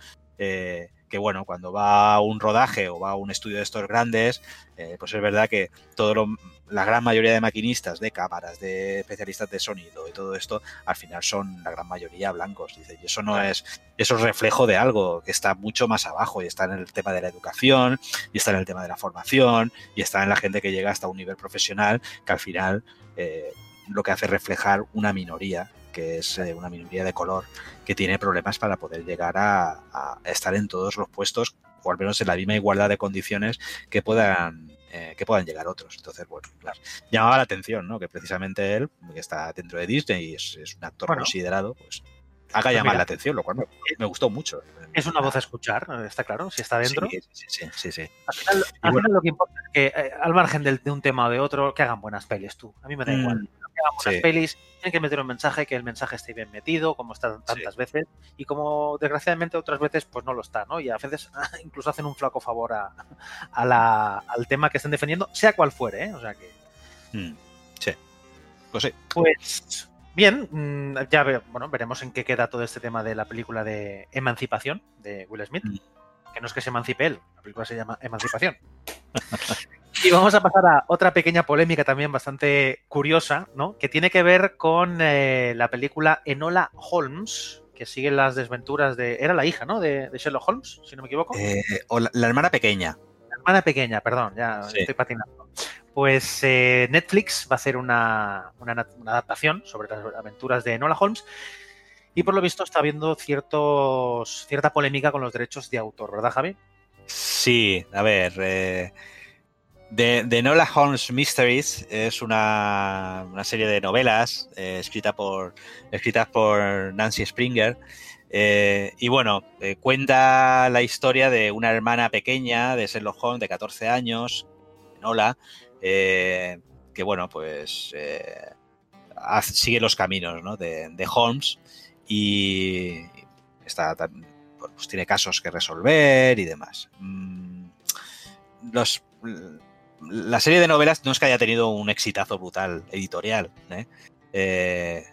que bueno, cuando va a un rodaje o va a un estudio de estos grandes, eh, pues es verdad que todo la gran mayoría de maquinistas, de cámaras, de especialistas de sonido y todo esto, al final son la gran mayoría blancos. Dice, y eso no es, eso es reflejo de algo que está mucho más abajo y está en el tema de la educación, y está en el tema de la formación, y está en la gente que llega hasta un nivel profesional que al final eh, lo que hace reflejar una minoría que es eh, una minoría de color que tiene problemas para poder llegar a, estar en todos los puestos o al menos en la misma igualdad de condiciones que puedan eh, que puedan llegar otros. Entonces, bueno, claro, llamaba la atención, ¿no? Que precisamente él, que está dentro de Disney y es, un actor considerado, pues haga llamar la atención, lo cual me, gustó mucho. Es una voz a escuchar, está claro, si está dentro. Sí, sí, sí. sí, Al final, lo que importa es que, eh, al margen de, un tema o de otro, que hagan buenas pelis tú. A mí me da igual. Mm las pelis, tienen que meter un mensaje, que el mensaje esté bien metido, como está tantas veces, y como desgraciadamente otras veces pues no lo está, ¿no? Y a veces incluso hacen un flaco favor a, al tema que estén defendiendo, sea cual fuere, ¿eh? O sea que... Mm, sí. Pues sí. Pues bien, mm, ya bueno, veremos en qué queda todo este tema de la película de Emancipación de Will Smith. Mm. Que no es que se emancipe él, la película se llama Emancipación. Y vamos a pasar a otra pequeña polémica también bastante curiosa, ¿no? Que tiene que ver con eh, la película Enola Holmes, que sigue las desventuras de. Era la hija, ¿no? De, Sherlock Holmes, si no me equivoco. Eh, o la, hermana pequeña. La hermana pequeña, perdón, ya estoy patinando. Pues eh, Netflix va a hacer una, una, adaptación sobre las aventuras de Enola Holmes. Y por lo visto está habiendo ciertos, cierta polémica con los derechos de autor, ¿verdad, Javi? Sí, a ver. The, Nola Holmes Mysteries es una, serie de novelas eh, escrita por, escritas por Nancy Springer. Eh, y bueno, eh, cuenta la historia de una hermana pequeña de Sherlock Holmes de 14 años, Nola, que bueno, pues sigue los caminos de, Holmes y está, pues tiene casos que resolver y demás. Mm, los la serie de novelas no es que haya tenido un exitazo brutal editorial, ¿eh? Eh,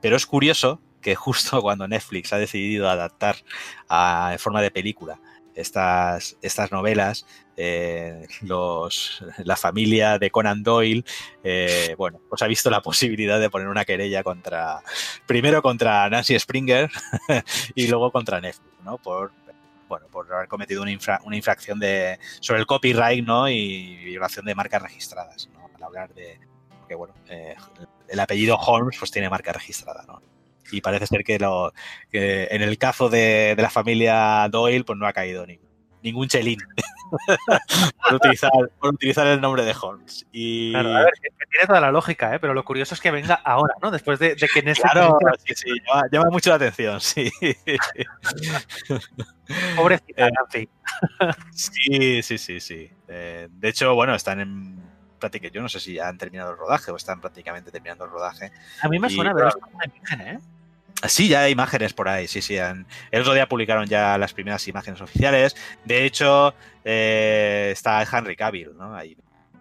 pero es curioso que justo cuando Netflix ha decidido adaptar a, en forma de película estas, estas novelas, eh, los, la familia de Conan Doyle, bueno, pues ha visto la posibilidad de poner una querella contra, primero contra Nancy Springer y luego contra Netflix, ¿no? Por, bueno, por haber cometido una, infra, una infracción de, sobre el copyright, ¿no? Y violación de marcas registradas, ¿no? Al hablar de, que bueno, eh, el apellido Holmes pues tiene marca registrada, ¿no? Y parece ser que, lo, que en el caso de, de, la familia Doyle pues no ha caído ni, ningún chelín por, utilizar, por, utilizar, el nombre de Holmes. Y... Claro, a ver, que tiene toda la lógica, ¿eh? pero lo curioso es que venga ahora, ¿no? Después de, de que en este Claro, momento... sí, sí, llama, llama, mucho la atención, sí. Pobrecita, Nancy. sí, sí, sí, sí. Eh, de hecho, bueno, están en prácticamente, yo no sé si ya han terminado el rodaje o están prácticamente terminando el rodaje. A mí me suena ver una imagen, ¿eh? Sí, ya hay imágenes por ahí, sí, sí. Han... El otro día publicaron ya las primeras imágenes oficiales. De hecho, eh, está Henry Cavill, ¿no? Ahí,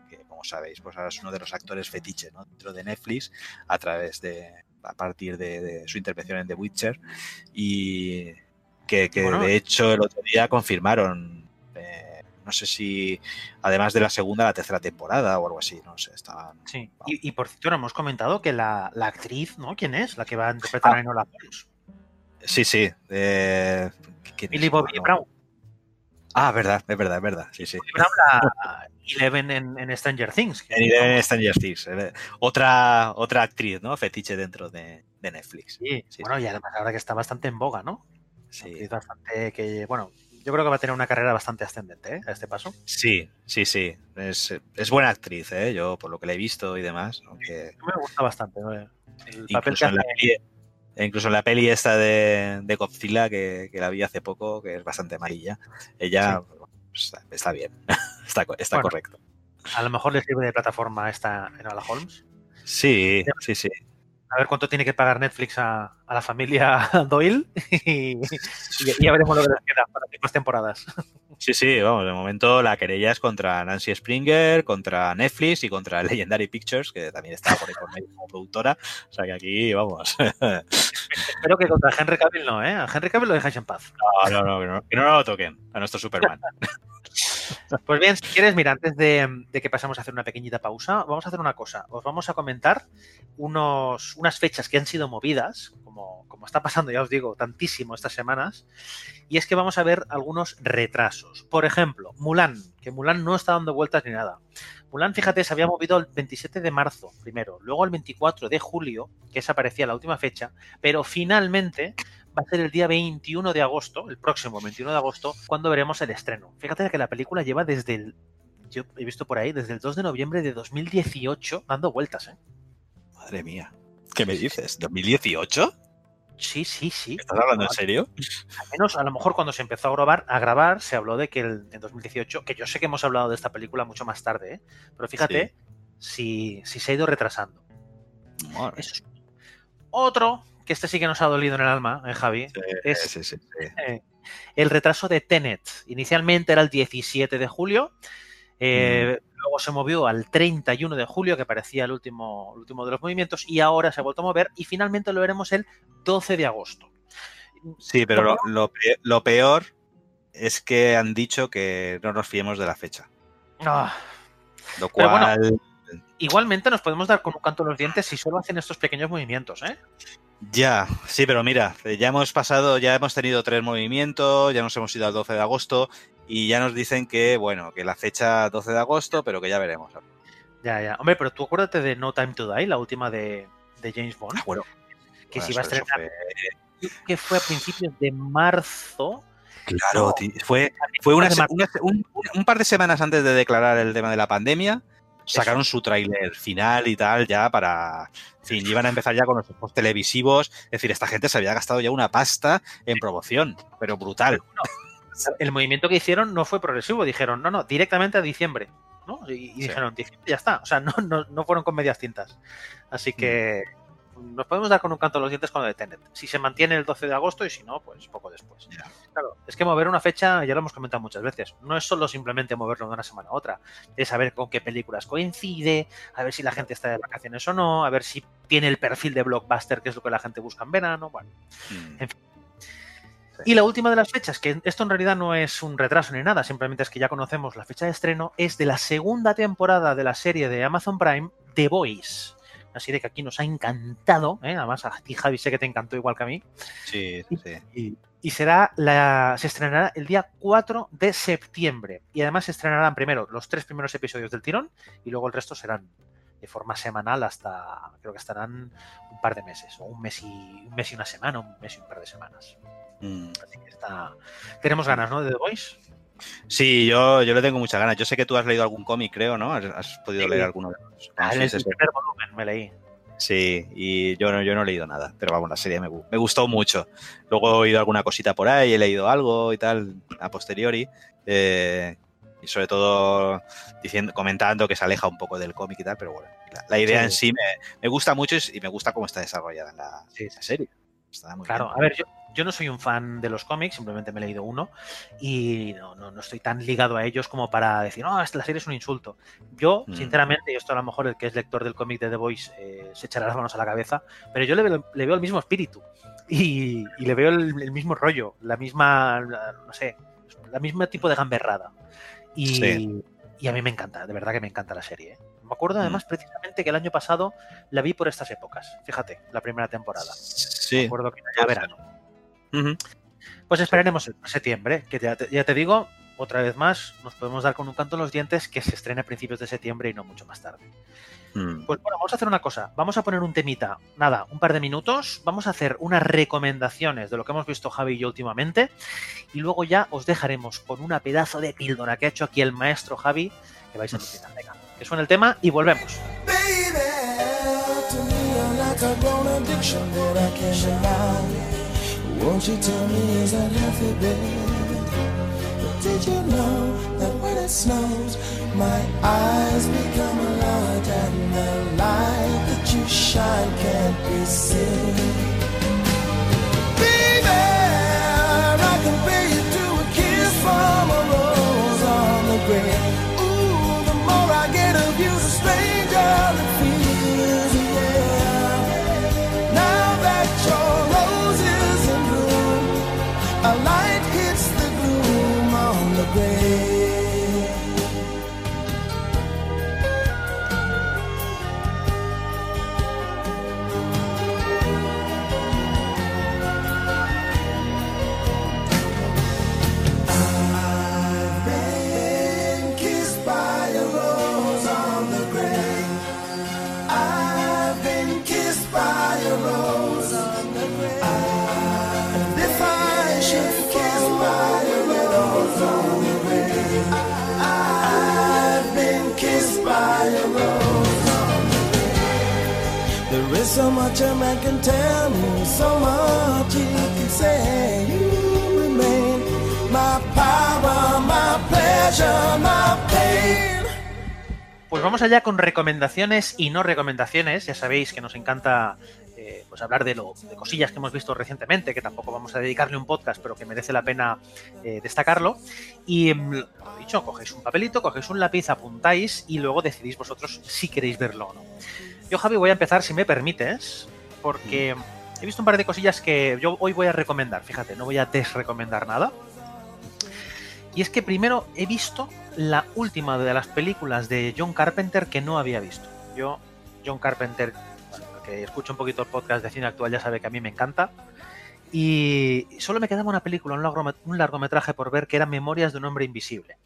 que como sabéis, pues ahora es uno de los actores fetiche, ¿no? Dentro de Netflix, a través de, a partir de, de su intervención en The Witcher. Y que, que bueno, de hecho el otro día confirmaron eh, no sé si además de la segunda, la tercera temporada o algo así, no sé, estaban... Sí, y, y por cierto, hemos comentado que la, la, actriz, ¿no? ¿Quién es? La que va a interpretar Ah. a Enola. Sí, sí. Eh, Millie Bobby Brown. Ah, verdad, es verdad, es verdad. Sí, sí. Brown, la Eleven en, en Stranger Things. En Eleven en Stranger Things. eh, Otra, otra actriz, ¿no? Fetiche dentro de, de Netflix. Sí, sí, bueno, y además ahora que está bastante en boga, ¿no? Sí. Es bastante que, bueno, yo creo que va a tener una carrera bastante ascendente, ¿eh? A este paso. Sí, sí, sí. Es, es buena actriz, ¿eh? Yo, por lo que la he visto y demás. Aunque... Me gusta bastante, ¿no? El papel incluso, que en la peli, incluso en la peli esta de, de Godzilla, que, que, la vi hace poco, que es bastante amarilla, ella sí. pues, está bien, está, está bueno, correcto. A lo mejor le sirve de plataforma esta en Ala Holmes. Sí, sí, sí. A ver cuánto tiene que pagar Netflix a, a la familia Doyle y, ya veremos lo que les queda para cinco temporadas. Sí, sí, vamos, de momento la querella es contra Nancy Springer, contra Netflix y contra Legendary Pictures, que también está por ahí por medio como productora. O sea que aquí, vamos. Espero que contra Henry Cavill no, ¿eh? A Henry Cavill lo dejáis en paz. No, no, no, que no, que no lo toquen a nuestro Superman. Pues bien, si quieres, mira, antes de, que pasemos a hacer una pequeñita pausa, vamos a hacer una cosa. Os vamos a comentar unos, unas fechas que han sido movidas, como, como está pasando, ya os digo, tantísimo estas semanas, y es que vamos a ver algunos retrasos. Por ejemplo, Mulan, que Mulan no está dando vueltas ni nada. Mulan, fíjate, se había movido el 27 de marzo primero, luego el 24 de julio, que esa parecía la última fecha, pero finalmente va a ser el día 21 de agosto, el próximo 21 de agosto, cuando veremos el estreno. Fíjate que la película lleva desde el, yo he visto por ahí, desde el 2 de noviembre de 2018 dando vueltas, ¿eh? Madre mía. ¿Qué me dices? ¿2018? Sí, sí, sí. ¿Estás hablando en serio? Al menos, a lo mejor cuando se empezó a grabar, a grabar se habló de que el, en 2018, que yo sé que hemos hablado de esta película mucho más tarde, ¿eh? pero fíjate sí. si, si, se ha ido retrasando. Eso es. Otro que este sí que nos ha dolido en el alma, ¿eh, Javi, sí, es sí, sí, eh, el retraso de Tenet. Inicialmente era el 17 de julio, eh, mm. luego se movió al 31 de julio, que parecía el último, el último de los movimientos, y ahora se ha vuelto a mover y finalmente lo veremos el 12 de agosto. Sí, pero lo, lo, lo peor es que han dicho que no nos fiemos de la fecha. Ah. Lo cual... Bueno, igualmente nos podemos dar con un canto en los dientes si solo hacen estos pequeños movimientos, ¿eh? Ya, sí, pero mira, ya hemos pasado, ya hemos tenido tres movimientos, ya nos hemos ido al 12 de agosto y ya nos dicen que, bueno, que la fecha 12 de agosto, pero que ya veremos. Ya, ya. Hombre, pero tú acuérdate de No Time to Die, la última de, de James Bond. Ah, bueno. Que bueno, si va a estrenar. Fue... Que fue a principios de marzo. Claro, no, fue, fue una, una, un, un, par de semanas antes de declarar el tema de la pandemia. Sacaron Eso. su tráiler final y tal ya para... En fin, iban a empezar ya con los juegos televisivos. Es decir, esta gente se había gastado ya una pasta en promoción, pero brutal. El movimiento que hicieron no fue progresivo. Dijeron, no, no, directamente a diciembre. ¿no? Y, y sí. dijeron, diciembre ya está. O sea, no, no, no, fueron con medias tintas. Así que... nos podemos dar con un canto a los dientes con lo de Tenet. Si se mantiene el 12 de agosto y si no, pues poco después. Claro, es que mover una fecha, ya lo hemos comentado muchas veces, no es solo simplemente moverlo de una semana a otra, es saber con qué películas coincide, a ver si la gente está de vacaciones o no, a ver si tiene el perfil de blockbuster, que es lo que la gente busca en verano, bueno, Mm. en fin. Y la última de las fechas, que esto en realidad no es un retraso ni nada, simplemente es que ya conocemos la fecha de estreno, es de la segunda temporada de la serie de Amazon Prime, The Voice. Una serie que aquí nos ha encantado, ¿eh? además a ti Javi sé que te encantó igual que a mí. Sí, sí. Y, y será la, se estrenará el día 4 de septiembre. Y además se estrenarán primero los tres primeros episodios del tirón y luego el resto serán de forma semanal hasta, creo que estarán un par de meses, o un mes y, un mes y una semana, un mes y un par de semanas. Mm. Así que está... Tenemos ganas, ¿no? De The Voice. Sí, yo, yo le tengo muchas ganas. Yo sé que tú has leído algún cómic, creo, ¿no? Has, has podido Sí. leer alguno de los Ah, el primer volumen me leí. Sí, y yo no, yo no he leído nada, pero vamos, la serie me, me gustó mucho. Luego he oído alguna cosita por ahí, he leído algo y tal, a posteriori. eh, y sobre todo diciendo, comentando que se aleja un poco del cómic y tal, pero bueno, la, la idea Sí. en sí me, me gusta mucho y, y me gusta cómo está desarrollada en la, Sí, la serie. Está muy Claro, bien. a ver, yo, yo no soy un fan de los cómics, simplemente me he leído uno y no, no, no estoy tan ligado a ellos como para decir, no, esta- la serie es un insulto. Yo, Mm. sinceramente, y esto a lo mejor el que es lector del cómic de The Voice eh, se echará las manos a la cabeza, pero yo le veo, le veo el mismo espíritu y, y le veo el, el mismo rollo, la misma, la- no sé, la misma tipo de gamberrada. Y, Sí. y a mí me encanta, de verdad que me encanta la serie. ¿eh? Me acuerdo Mm. además precisamente que el año pasado la vi por estas épocas, fíjate, la primera temporada. Me Sí. acuerdo que era verano. Pues esperaremos en septiembre, que ya te, ya te digo, otra vez más, nos podemos dar con un canto en los dientes que se estrene a principios de septiembre y no mucho más tarde. Mm. Pues bueno, vamos a hacer una cosa, vamos a poner un temita, nada, un par de minutos, vamos a hacer unas recomendaciones de lo que hemos visto Javi y yo últimamente y luego ya os dejaremos con una pedazo de píldora que ha hecho aquí el maestro Javi, que vais a alucinar. Venga, que suene el tema y volvemos. A my eyes become large and the light that you shine be seen? So much a man can tell me, so much he can say. You remain my power, my pleasure, my pain. Pues vamos allá con recomendaciones y no recomendaciones. Ya sabéis que nos encanta eh, pues hablar de, lo, de cosillas que hemos visto recientemente, que tampoco vamos a dedicarle un podcast, pero que merece la pena eh, destacarlo. Y em, lo dicho, cogéis un papelito, cogéis un lápiz, apuntáis y luego decidís vosotros si queréis verlo o no. Yo, Javi, voy a empezar, si me permites, porque he visto un par de cosillas que yo hoy voy a recomendar. Fíjate, no voy a desrecomendar nada. Y es que primero he visto la última de las películas de John Carpenter que no había visto. Yo, John Carpenter, bueno, que escucha un poquito el podcast de cine actual ya sabe que a mí me encanta. Y solo me quedaba una película, un, largome- un largometraje por ver que era Memorias de un hombre invisible.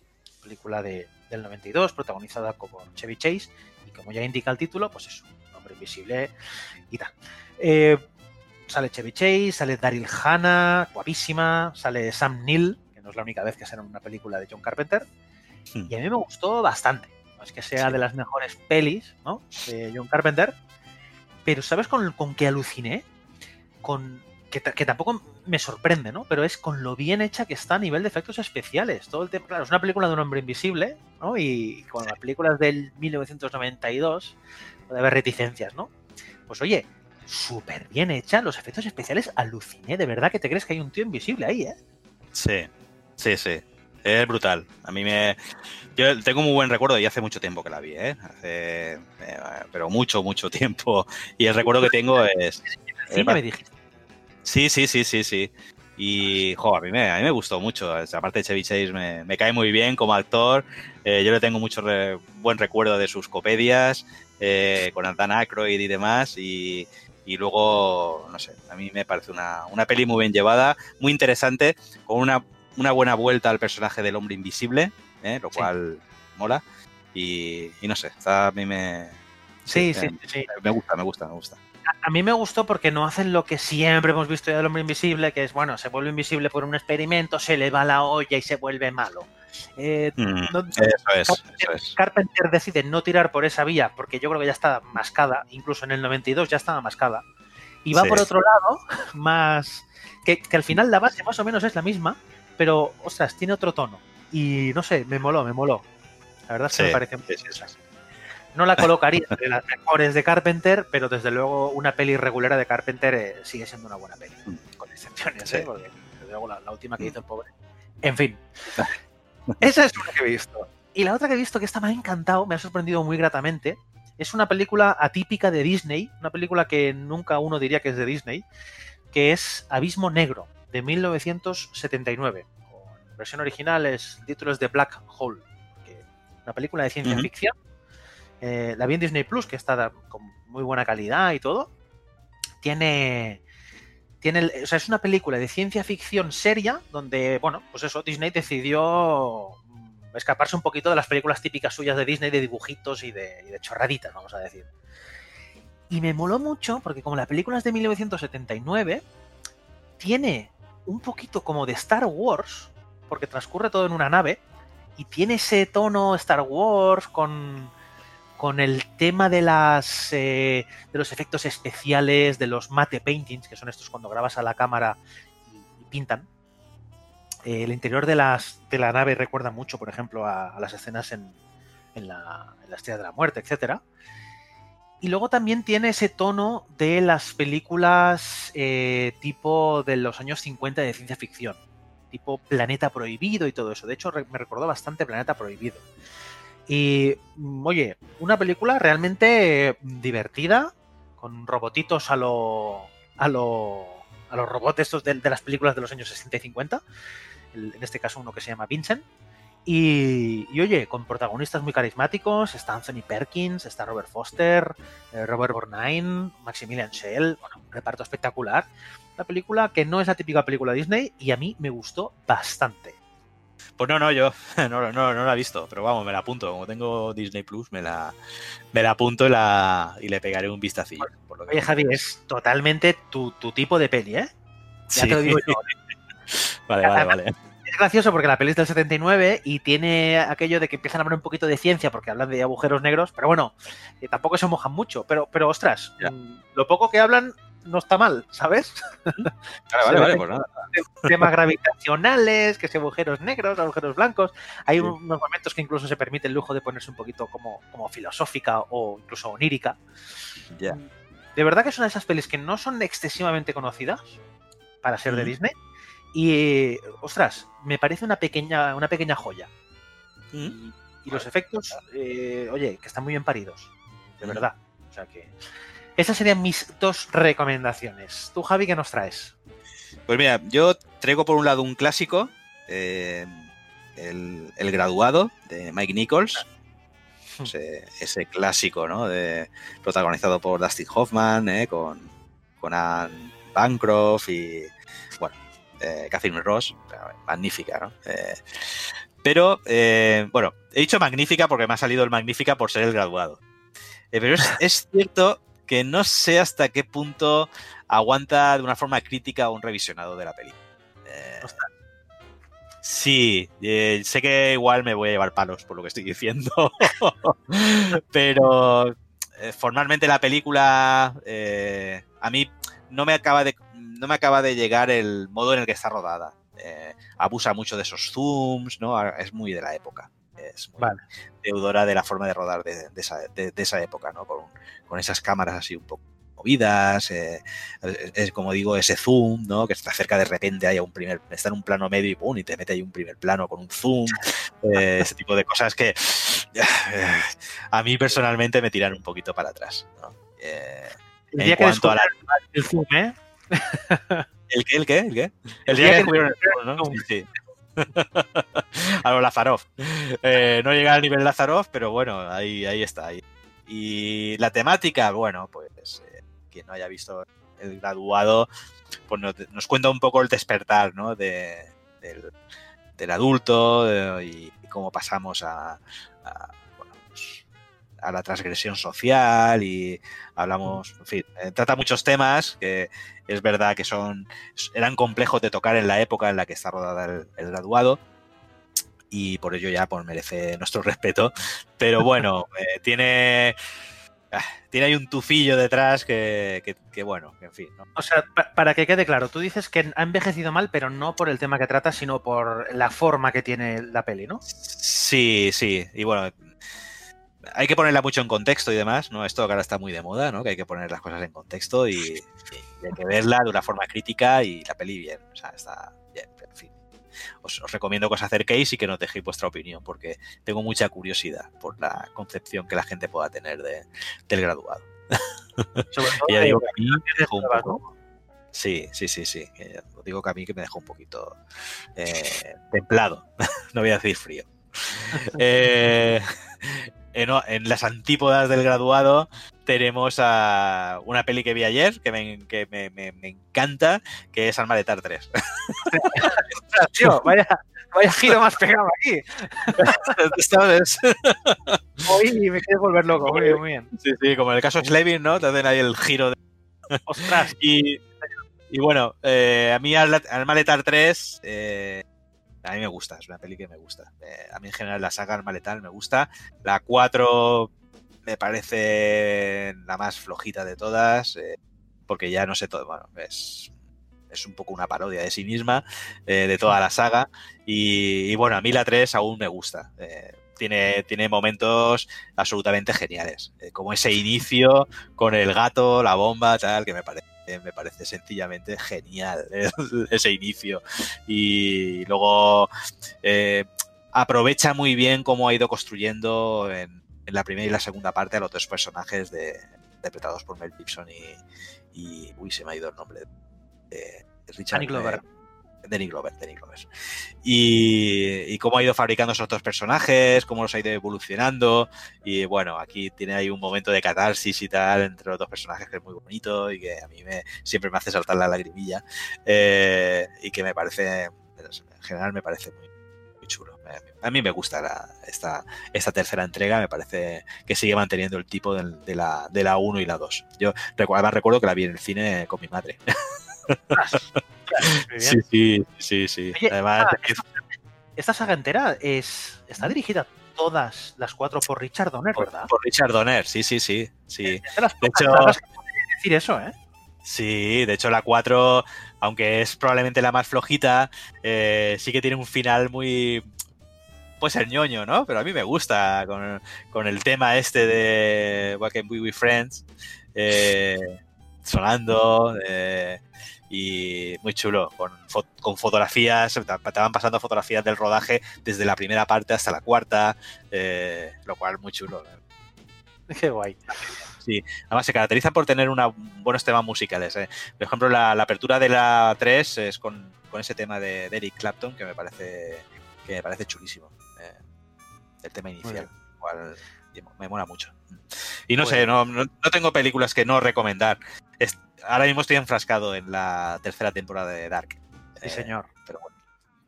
Película de, del 92, protagonizada por Chevy Chase. Y como ya indica el título, pues es un hombre invisible y tal. Eh, sale Chevy Chase, sale Daryl Hannah, guapísima, sale Sam Neill, que no es la única vez que sale en una película de John Carpenter. Hmm. Y a mí me gustó bastante. No es que sea Sí. de las mejores pelis ¿no? de John Carpenter, pero ¿sabes con, con qué aluciné? Con que, ta- que tampoco me sorprende, ¿no? Pero es con lo bien hecha que está a nivel de efectos especiales. Todo el tema, claro, es una película de un hombre invisible, ¿no? Y con las películas del 1992 puede haber reticencias, ¿no? Pues oye, súper bien hecha. Los efectos especiales aluciné. De verdad que te crees que hay un tío invisible ahí, ¿eh? Sí, sí, sí. Es brutal. A mí me. Yo tengo muy buen recuerdo y hace mucho tiempo que la vi, ¿eh? Hace. eh, pero mucho, mucho tiempo. Y el recuerdo que tengo es. Sí, eh, me dijiste. Sí, sí, sí, sí, sí. Y, jo, a mí me, a mí me gustó mucho. Aparte de Chevy Chase me, me cae muy bien como actor. Eh, yo le tengo mucho re- buen recuerdo de sus comedias eh, con Dan Aykroyd y demás. Y, y luego, no sé, a mí me parece una, una peli muy bien llevada, muy interesante, con una, una buena vuelta al personaje del hombre invisible, ¿eh? lo Sí. cual mola. Y, y no sé, está- a mí me, Sí, sí, sí, sí. me gusta, me gusta, me gusta. A mí me gustó porque no hacen lo que siempre hemos visto ya del hombre invisible, que es, bueno, se vuelve invisible por un experimento, se le va la olla y se vuelve malo. Eh, Mm, no- eso es, eso es. Carpenter decide no tirar por esa vía porque yo creo que ya está mascada, incluso en el 92 ya estaba mascada, y va Sí. por otro lado, más que, que al final la base más o menos es la misma, pero ostras, tiene otro tono. Y no sé, me moló, me moló. La verdad es que Sí, me parece sí, sí, sí. No la colocaría entre las mejores de Carpenter, pero desde luego una peli regulera de Carpenter eh, sigue siendo una buena peli, con excepciones, Sí. ¿eh? porque desde luego la, la última que hizo el pobre. En fin, esa es una que he visto. Y la otra que he visto que esta me ha encantado, me ha sorprendido muy gratamente, es una película atípica de Disney, una película que nunca uno diría que es de Disney, que es Abismo Negro, de 1979. Con versión original es el título es The Black Hole, una película de ciencia ficción. Eh, la vi en Disney Plus, que está con muy buena calidad y todo. Tiene. Tiene o sea, es una película de ciencia ficción seria donde, bueno, pues eso, Disney decidió mm, escaparse un poquito de las películas típicas suyas de Disney de dibujitos y de, y de chorraditas, vamos a decir. Y me moló mucho porque como la película es de 1979, tiene un poquito como de Star Wars, porque transcurre todo en una nave, y tiene ese tono Star Wars con, con el tema de las eh, de los efectos especiales, de los mate paintings, que son estos cuando grabas a la cámara y, pintan. Eh, el interior de, las, de la nave recuerda mucho, por ejemplo, a, las escenas en, en, la, en la Estrella de la Muerte, etcétera. Y luego también tiene ese tono de las películas eh, tipo de los años 50 de ciencia ficción, tipo Planeta Prohibido y todo eso. De hecho, me recordó bastante Planeta Prohibido. Y, mm, oye, una película realmente eh, divertida, con robotitos a lo. a lo. a los robots de, las películas de los años 60 y 50. El- en este caso, uno que se llama Vincent. Y, y, oye, con protagonistas muy carismáticos, está Anthony Perkins, está Robert Foster, eh, Robert Borgnine, Maximilian Schell, bueno, un reparto espectacular. Una película que no es la típica película Disney y a mí me gustó bastante. Pues no, no, yo no, no, no la he visto, pero vamos, me la apunto. Como tengo Disney Plus, me la, me la apunto y, la, y le pegaré un vistacillo. por lo que Oye, Javi, es totalmente tu, tu tipo de peli, ¿eh? Ya Sí. te lo digo yo. vale, vale, vale. Es gracioso porque la peli es del 79 y tiene aquello de que empiezan a hablar un poquito de ciencia porque hablan de agujeros negros, pero bueno, eh, tampoco se mojan mucho. Pero, pero ostras, Ya. mm, lo poco que hablan no está mal, ¿sabes? Vale, vale, vale, pues nada. Temas gravitacionales, que si agujeros negros, agujeros blancos. Hay Sí. unos momentos que incluso se permite el lujo de ponerse un poquito como, como filosófica o incluso onírica. Ya. De verdad que es una de esas pelis que no son excesivamente conocidas para ser de. Disney. Y, ostras, me parece una pequeña, una pequeña joya. Mm. Y los efectos, eh, oye, que están muy bien paridos. De verdad. O sea que. Esas serían mis dos recomendaciones. Tú, Javi, ¿qué nos traes? Pues mira, yo traigo por un lado un clásico, eh, el, El graduado de Mike Nichols. Ese, ese clásico, ¿no? De, protagonizado por Dustin Hoffman, ¿eh? con, con Anne Bancroft y, bueno, eh, Catherine Ross. Magnífica, ¿no? Eh, pero, bueno, he dicho magnífica porque me ha salido el magnífica por ser el graduado. Pero es, es cierto que no sé hasta qué punto aguanta de una forma crítica un revisionado de la peli. Eh, sí, eh, sé que igual me voy a llevar palos por lo que estoy diciendo, pero eh, formalmente la película a mí no me acaba de no me acaba de llegar el modo en el que está rodada. Abusa mucho de esos zooms, ¿no? Es muy de la época. Es muy Vale. deudora de la forma de rodar de, de esa, de- de esa época, ¿no? Con, con esas cámaras así un poco movidas, eh, es, es como digo, ese zoom, ¿no? Que está cerca de repente haya un primer, está en un plano medio y pum, y te mete ahí un primer plano con un zoom, eh, ese tipo de cosas que eh, a mí personalmente me tiran un poquito para atrás, ¿no? Eh, El en día que cuanto a la- el zoom, ¿eh? ¿El qué? ¿El qué? ¿El qué? El El día día que que el zoom, ¿no? Sí, sí. a lo Lazarov. Eh, no llega al nivel Lazarov, pero bueno, ahí, ahí está. Y la temática, bueno, pues eh, quien no haya visto el graduado, pues nos, nos cuenta un poco el despertar, ¿no? De, del, adulto eh, y, cómo pasamos a, a la transgresión social y hablamos, en fin, eh, trata muchos temas que es verdad que son eran complejos de tocar en la época en la que está rodada el, el graduado y por ello ya pues, merece nuestro respeto. Pero bueno, eh, tiene ah, tiene ahí un tufillo detrás que, que- que, bueno, que en fin. ¿no? O sea, pa- para que quede claro, tú dices que ha envejecido mal, pero no por el tema que trata, sino por la forma que tiene la peli, ¿no? Sí, sí, y bueno, hay que ponerla mucho en contexto y demás, ¿no? Esto que ahora está muy de moda, ¿no? Que hay que poner las cosas en contexto y, y hay que verla de una forma crítica y la peli bien, o sea, está bien, en fin. Os, os recomiendo que os acerquéis y que nos dejéis vuestra opinión, porque tengo mucha curiosidad por la concepción que la gente pueda tener de- del graduado. Sobre todo ya de- digo que a mí me de dejó un pruebas, poco... Sí, sí, sí, sí. que os digo que a mí que me dejó un poquito eh, templado, no voy a decir frío. Eh, en, las antípodas del graduado tenemos a una peli que vi ayer que me, que me, me- me encanta, que es Almaletar 3. Ostras, tío, vaya, vaya giro más pegado aquí. ¿Sabes? Hoy me quieres volver loco, muy bien, muy bien. Sí, sí, como en el caso de Slavin, ¿no? Te hacen ahí el giro de Ostras, Y, y bueno, eh, a mí Al- Almaletar 3, eh, a mí me gusta, es una peli que me gusta. Eh, a mí en general la saga Almaletar me gusta. La 4 me parece la más flojita de todas, eh, porque ya no sé todo, bueno, es, es un poco una parodia de sí misma, eh, de toda la saga. Y, y bueno, a mí la 3 aún me gusta. Eh, tiene, tiene momentos absolutamente geniales, como ese inicio con el gato, la bomba, tal, que me parece, me parece sencillamente genial eh, ese inicio. Y luego eh, aprovecha muy bien cómo ha ido construyendo en, en la primera y la segunda parte a los dos personajes de, interpretados por Mel Gibson y, y- uy, se me ha ido el nombre de, de Richard Danny Glover. Danny Glover, Danny Glover. Y, y cómo ha ido fabricando esos dos personajes, cómo los ha ido evolucionando. Y bueno, aquí tiene ahí un momento de catarsis y tal entre los dos personajes que es muy bonito y que a mí me, siempre me hace saltar la lagrimilla. Eh, y que me parece, en general me parece muy, muy chulo. A- mí me gusta la- esta, esta tercera entrega, me parece que sigue manteniendo el tipo del- de, la, de la 1 y la 2. Yo además recuerdo que la vi en el cine con mi madre. Sí, sí, sí, sí. Oye, Además, esta, esta saga entera es, está dirigida todas las cuatro por Richard Donner, ¿verdad? por Richard Donner, sí, sí, sí. sí. De hecho- decir eso, ¿eh? Sí, de hecho la 4, aunque es probablemente la más flojita, eh, sí que tiene un final muy... Puede ser ñoño, ¿no? Pero a mí me gusta con, con el tema este de What Can We Be Friends eh, sonando eh, y muy chulo, con, fo- con fotografías, van pasando fotografías del rodaje desde la primera parte hasta la cuarta, eh, lo cual muy chulo. Qué guay. Además, se caracterizan por tener una, buenos temas musicales. ¿eh? Por ejemplo, la, la apertura de la 3 es con, con ese tema de, de Eric Clapton que me parece que me parece chulísimo. el tema inicial. cual me mola mucho. Y no Bueno. sé, no, no, no tengo películas que no recomendar. Es- ahora mismo estoy enfrascado en la tercera temporada de Dark. Sí, Eh, señor. pero bueno.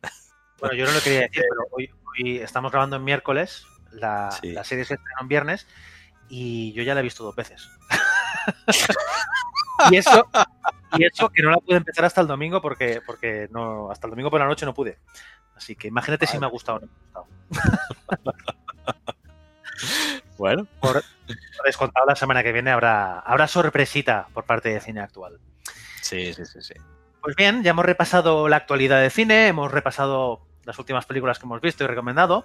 Bueno, yo no lo quería decir, pero hoy, hoy estamos grabando en miércoles, la, Sí. la serie se estrena en viernes y yo ya la he visto dos veces. y eso y eso que no la pude empezar hasta el domingo porque, porque no hasta el domingo por la noche no pude. Así que imagínate si me ha gustado o no me ha gustado. Bueno, Por, por descontado, la semana que viene habrá, habrá sorpresita por parte de cine actual. sí, sí, sí, sí. Pues bien, ya hemos repasado la actualidad de cine, hemos repasado las últimas películas que hemos visto y recomendado.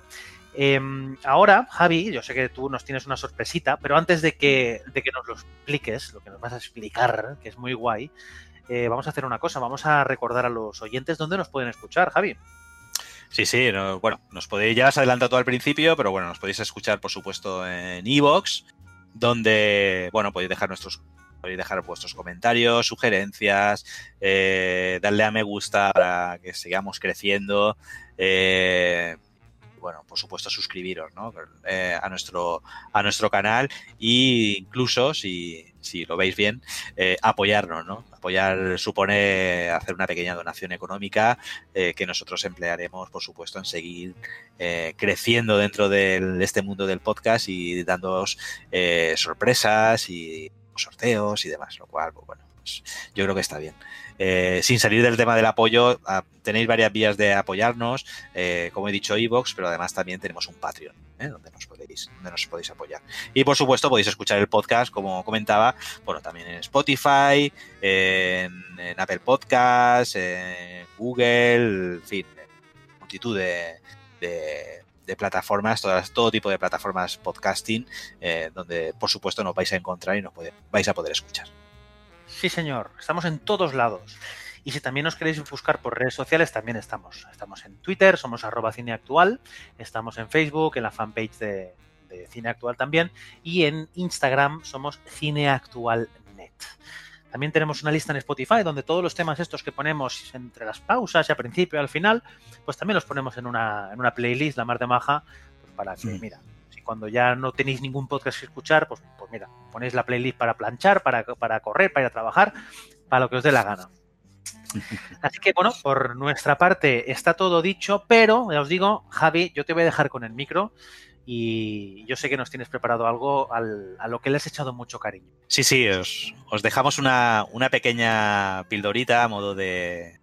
Em, ahora, Javi, yo sé que tú nos tienes una sorpresita, pero antes de que, de que nos lo expliques, lo que nos vas a explicar, que es muy guay, eh, vamos a hacer una cosa, vamos a recordar a los oyentes dónde nos pueden escuchar, Javi. Sí, sí, no, bueno, nos podéis, ya os adelanta todo al principio, pero bueno, nos podéis escuchar, por supuesto, en Evox, donde, bueno, podéis dejar nuestros podéis dejar vuestros comentarios, sugerencias, eh, darle a me gusta para que sigamos creciendo. Eh, bueno, por supuesto, suscribiros ¿no? eh, a, nuestro, a nuestro canal e incluso, si, si lo veis bien, eh, apoyarnos. ¿no? Apoyar supone hacer una pequeña donación económica eh, que nosotros emplearemos, por supuesto, en seguir eh, creciendo dentro de este mundo del podcast y dándoos sorpresas y sorteos y demás, lo cual, pues, bueno, pues, yo creo que está bien. Eh, sin salir del tema del apoyo, a, tenéis varias vías de apoyarnos, eh, como he dicho, iVoox, pero además también tenemos un Patreon, ¿eh? donde, nos podéis, donde nos podéis apoyar. Y por supuesto podéis escuchar el podcast, como comentaba, bueno, también en Spotify, en, Apple Podcasts, en Google, en fin, multitud de, plataformas, todas, todo tipo de plataformas podcasting, donde por supuesto nos vais a encontrar y nos puede, vais a poder escuchar. Sí, señor, estamos en todos lados. Y si también os queréis buscar por redes sociales, también estamos. Estamos en Twitter, somos arroba cine actual, estamos en Facebook, en la fanpage de, de Cine Actual también, y en Instagram somos cineactualnet. También tenemos una lista en Spotify donde todos los temas estos que ponemos entre las pausas y al principio y al final, pues también los ponemos en una, en una playlist, la mar de maja, pues para que, Mm. mira, cuando ya no tenéis ningún podcast que escuchar, pues, pues mira, ponéis la playlist para planchar, para, para correr, para ir a trabajar, para lo que os dé la gana. Así que bueno, por nuestra parte está todo dicho, pero ya os digo, Javi, yo te voy a dejar con el micro y yo sé que nos tienes preparado algo al- a lo que le has echado mucho cariño. Sí, sí, os, os dejamos una, una pequeña pildorita a modo de,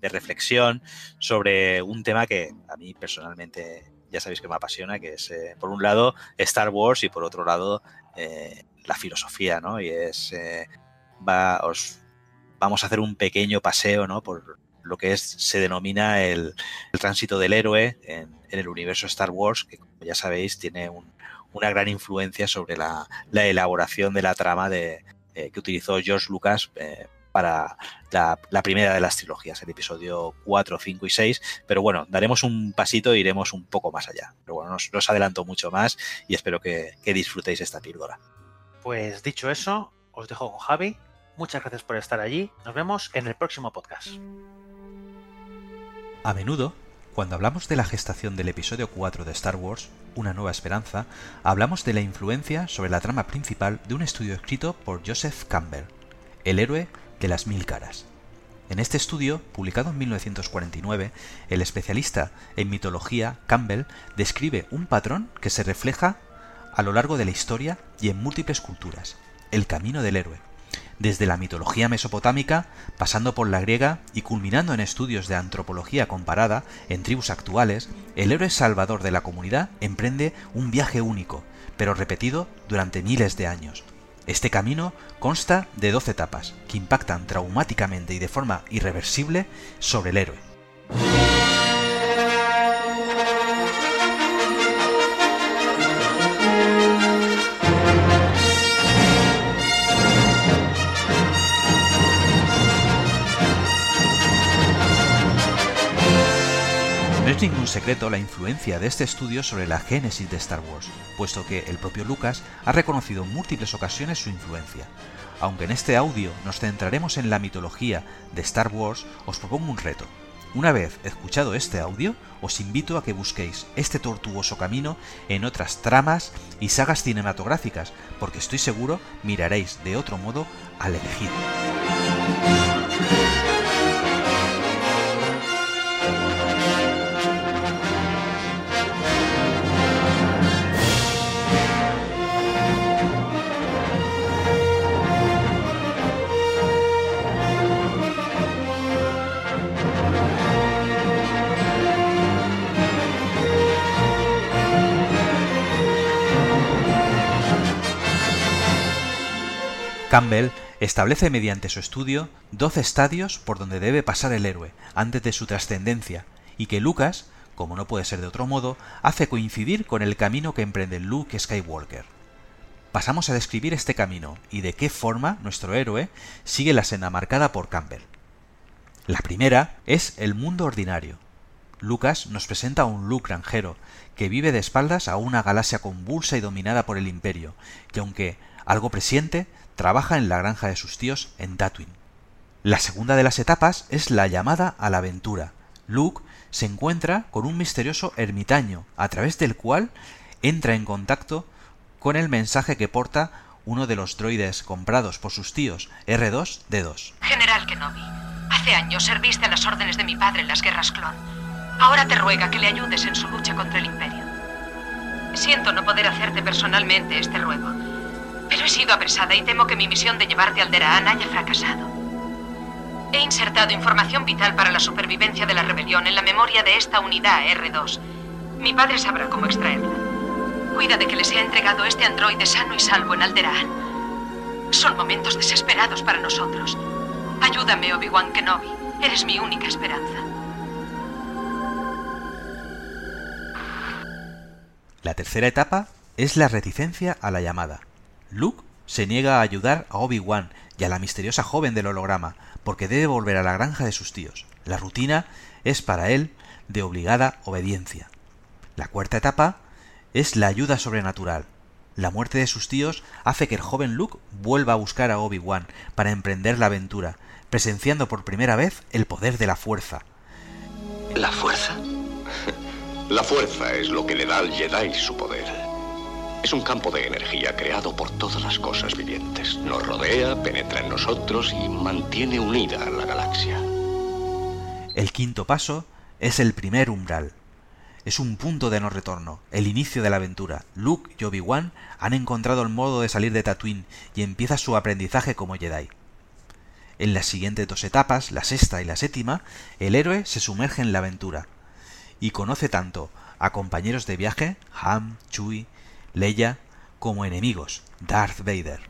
de reflexión sobre un tema que a mí personalmente ya sabéis que me apasiona, que es, eh, por un lado, Star Wars y por otro lado, eh, la filosofía, ¿no? Y es, eh, va, os, vamos a hacer un pequeño paseo, ¿no? Por lo que es, se denomina el, tránsito del héroe en, el universo Star Wars, que como ya sabéis tiene un, una gran influencia sobre la, la elaboración de la trama de, eh, que utilizó George Lucas para la, la, primera de las trilogías, el episodio 4, 5 y 6. Pero bueno, daremos un pasito e iremos un poco más allá. Pero bueno, no os, no os adelanto mucho más y espero que, que disfrutéis esta píldora. Pues dicho eso, os dejo con Javi. Muchas gracias por estar allí. Nos vemos en el próximo podcast. A menudo, cuando hablamos de la gestación del episodio 4 de Star Wars, Una nueva esperanza, hablamos de la influencia sobre la trama principal de un estudio escrito por Joseph Campbell, El héroe de las mil caras. En este estudio, publicado en 1949, el especialista en mitología Campbell describe un patrón que se refleja a lo largo de la historia y en múltiples culturas, el camino del héroe, desde la mitología mesopotámica, pasando por la griega y culminando en estudios de antropología comparada en tribus actuales, el héroe salvador de la comunidad emprende un viaje único, pero repetido durante miles de años. Este camino consta de 12 etapas que impactan traumáticamente y de forma irreversible sobre el héroe. Es ningún secreto la influencia de este estudio sobre la génesis de Star Wars, puesto que el propio Lucas ha reconocido en múltiples ocasiones su influencia. Aunque en este audio nos centraremos en la mitología de Star Wars, os propongo un reto. Una vez escuchado este audio, os invito a que busquéis este tortuoso camino en otras tramas y sagas cinematográficas, porque estoy seguro miraréis de otro modo al elegido. Campbell establece mediante su estudio 12 estadios por donde debe pasar el héroe antes de su trascendencia y que Lucas como no puede ser de otro modo, hace coincidir con el camino que emprende Luke Skywalker. Pasamos a describir este camino y de qué forma nuestro héroe sigue la senda marcada por Campbell. La primera es el mundo ordinario. Lucas nos presenta a un Luke granjero que vive de espaldas a una galaxia convulsa y dominada por el Imperio, que aunque algo presiente, trabaja en la granja de sus tíos en Tatooine. La segunda de las etapas es la llamada a la aventura. Luke se encuentra con un misterioso ermitaño, a través del cual entra en contacto con el mensaje que porta uno de los droides comprados por sus tíos, R2D2. General Kenobi, hace años serviste a las órdenes de mi padre en las guerras clon. Ahora te ruega que le ayudes en su lucha contra el Imperio. Siento no poder hacerte personalmente este ruego, pero he sido apresada y temo que mi misión de llevarte al Deraan haya fracasado. He insertado información vital para la supervivencia de la rebelión en la memoria de esta unidad R2. Mi padre sabrá cómo extraerla. Cuida de que les he entregado este androide sano y salvo en Alderaan. Son momentos desesperados para nosotros. Ayúdame, Obi-Wan Kenobi. Eres mi única esperanza. La tercera etapa es la reticencia a la llamada. Luke se niega a ayudar a Obi-Wan y a la misteriosa joven del holograma, porque debe volver a la granja de sus tíos. La rutina es para él de obligada obediencia. La cuarta etapa es la ayuda sobrenatural. La muerte de sus tíos hace que el joven Luke vuelva a buscar a Obi-Wan para emprender la aventura, presenciando por primera vez el poder de la fuerza. ¿La fuerza? La fuerza es lo que le da al Jedi su poder. Es un campo de energía creado por todas las cosas vivientes. Nos rodea, penetra en nosotros y mantiene unida a la galaxia. El quinto paso es el primer umbral. Es un punto de no retorno, el inicio de la aventura. Luke y Obi-Wan han encontrado el modo de salir de Tatooine y empieza su aprendizaje como Jedi. En las siguientes dos etapas, la sexta y la séptima, el héroe se sumerge en la aventura y conoce tanto a compañeros de viaje, Ham, Chewie, Leia, como enemigos, Darth Vader.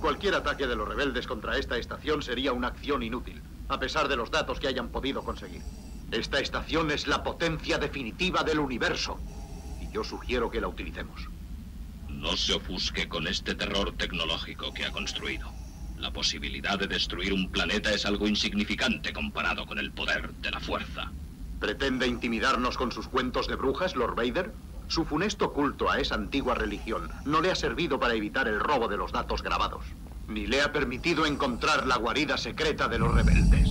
Cualquier ataque de los rebeldes contra esta estación sería una acción inútil, a pesar de los datos que hayan podido conseguir. Esta estación es la potencia definitiva del universo, y yo sugiero que la utilicemos. No se ofusque con este terror tecnológico que ha construido. La posibilidad de destruir un planeta es algo insignificante comparado con el poder de la fuerza. ¿Pretende intimidarnos con sus cuentos de brujas, Lord Vader? Su funesto culto a esa antigua religión no le ha servido para evitar el robo de los datos grabados, ni le ha permitido encontrar la guarida secreta de los rebeldes.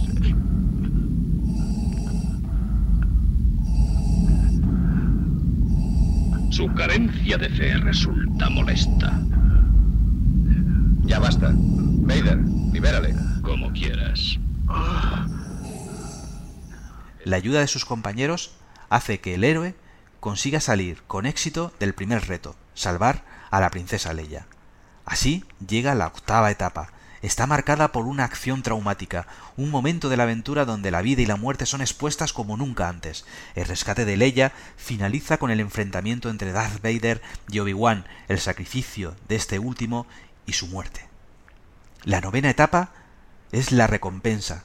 Su carencia de fe resulta molesta. Ya basta. Vader, libérale. Como quieras. La ayuda de sus compañeros hace que el héroe consiga salir con éxito del primer reto, salvar a la princesa Leia. Así llega la octava etapa. Está marcada por una acción traumática, un momento de la aventura donde la vida y la muerte son expuestas como nunca antes. El rescate de Leia finaliza con el enfrentamiento entre Darth Vader y Obi-Wan, el sacrificio de este último y su muerte. La novena etapa es la recompensa.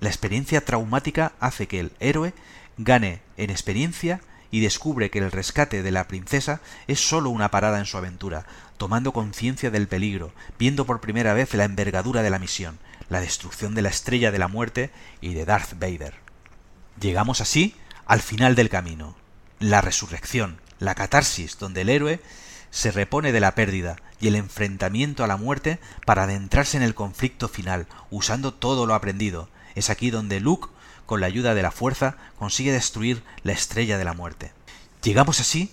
La experiencia traumática hace que el héroe gane en experiencia y descubre que el rescate de la princesa es sólo una parada en su aventura, tomando conciencia del peligro, viendo por primera vez la envergadura de la misión, la destrucción de la estrella de la muerte y de Darth Vader. Llegamos así al final del camino, la resurrección, la catarsis donde el héroe se repone de la pérdida y el enfrentamiento a la muerte para adentrarse en el conflicto final, usando todo lo aprendido. Es aquí donde Luke con la ayuda de la fuerza, consigue destruir la estrella de la muerte. Llegamos así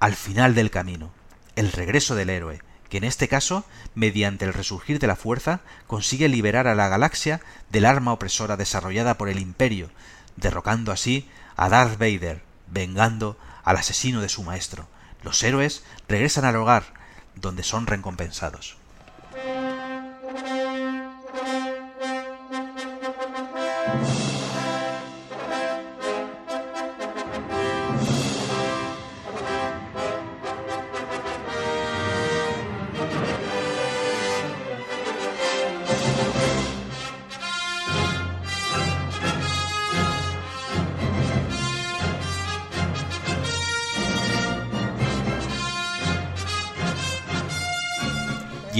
al final del camino, el regreso del héroe, que en este caso, mediante el resurgir de la fuerza, consigue liberar a la galaxia del arma opresora desarrollada por el imperio, derrocando así a Darth Vader, vengando al asesino de su maestro. Los héroes regresan al hogar, donde son recompensados.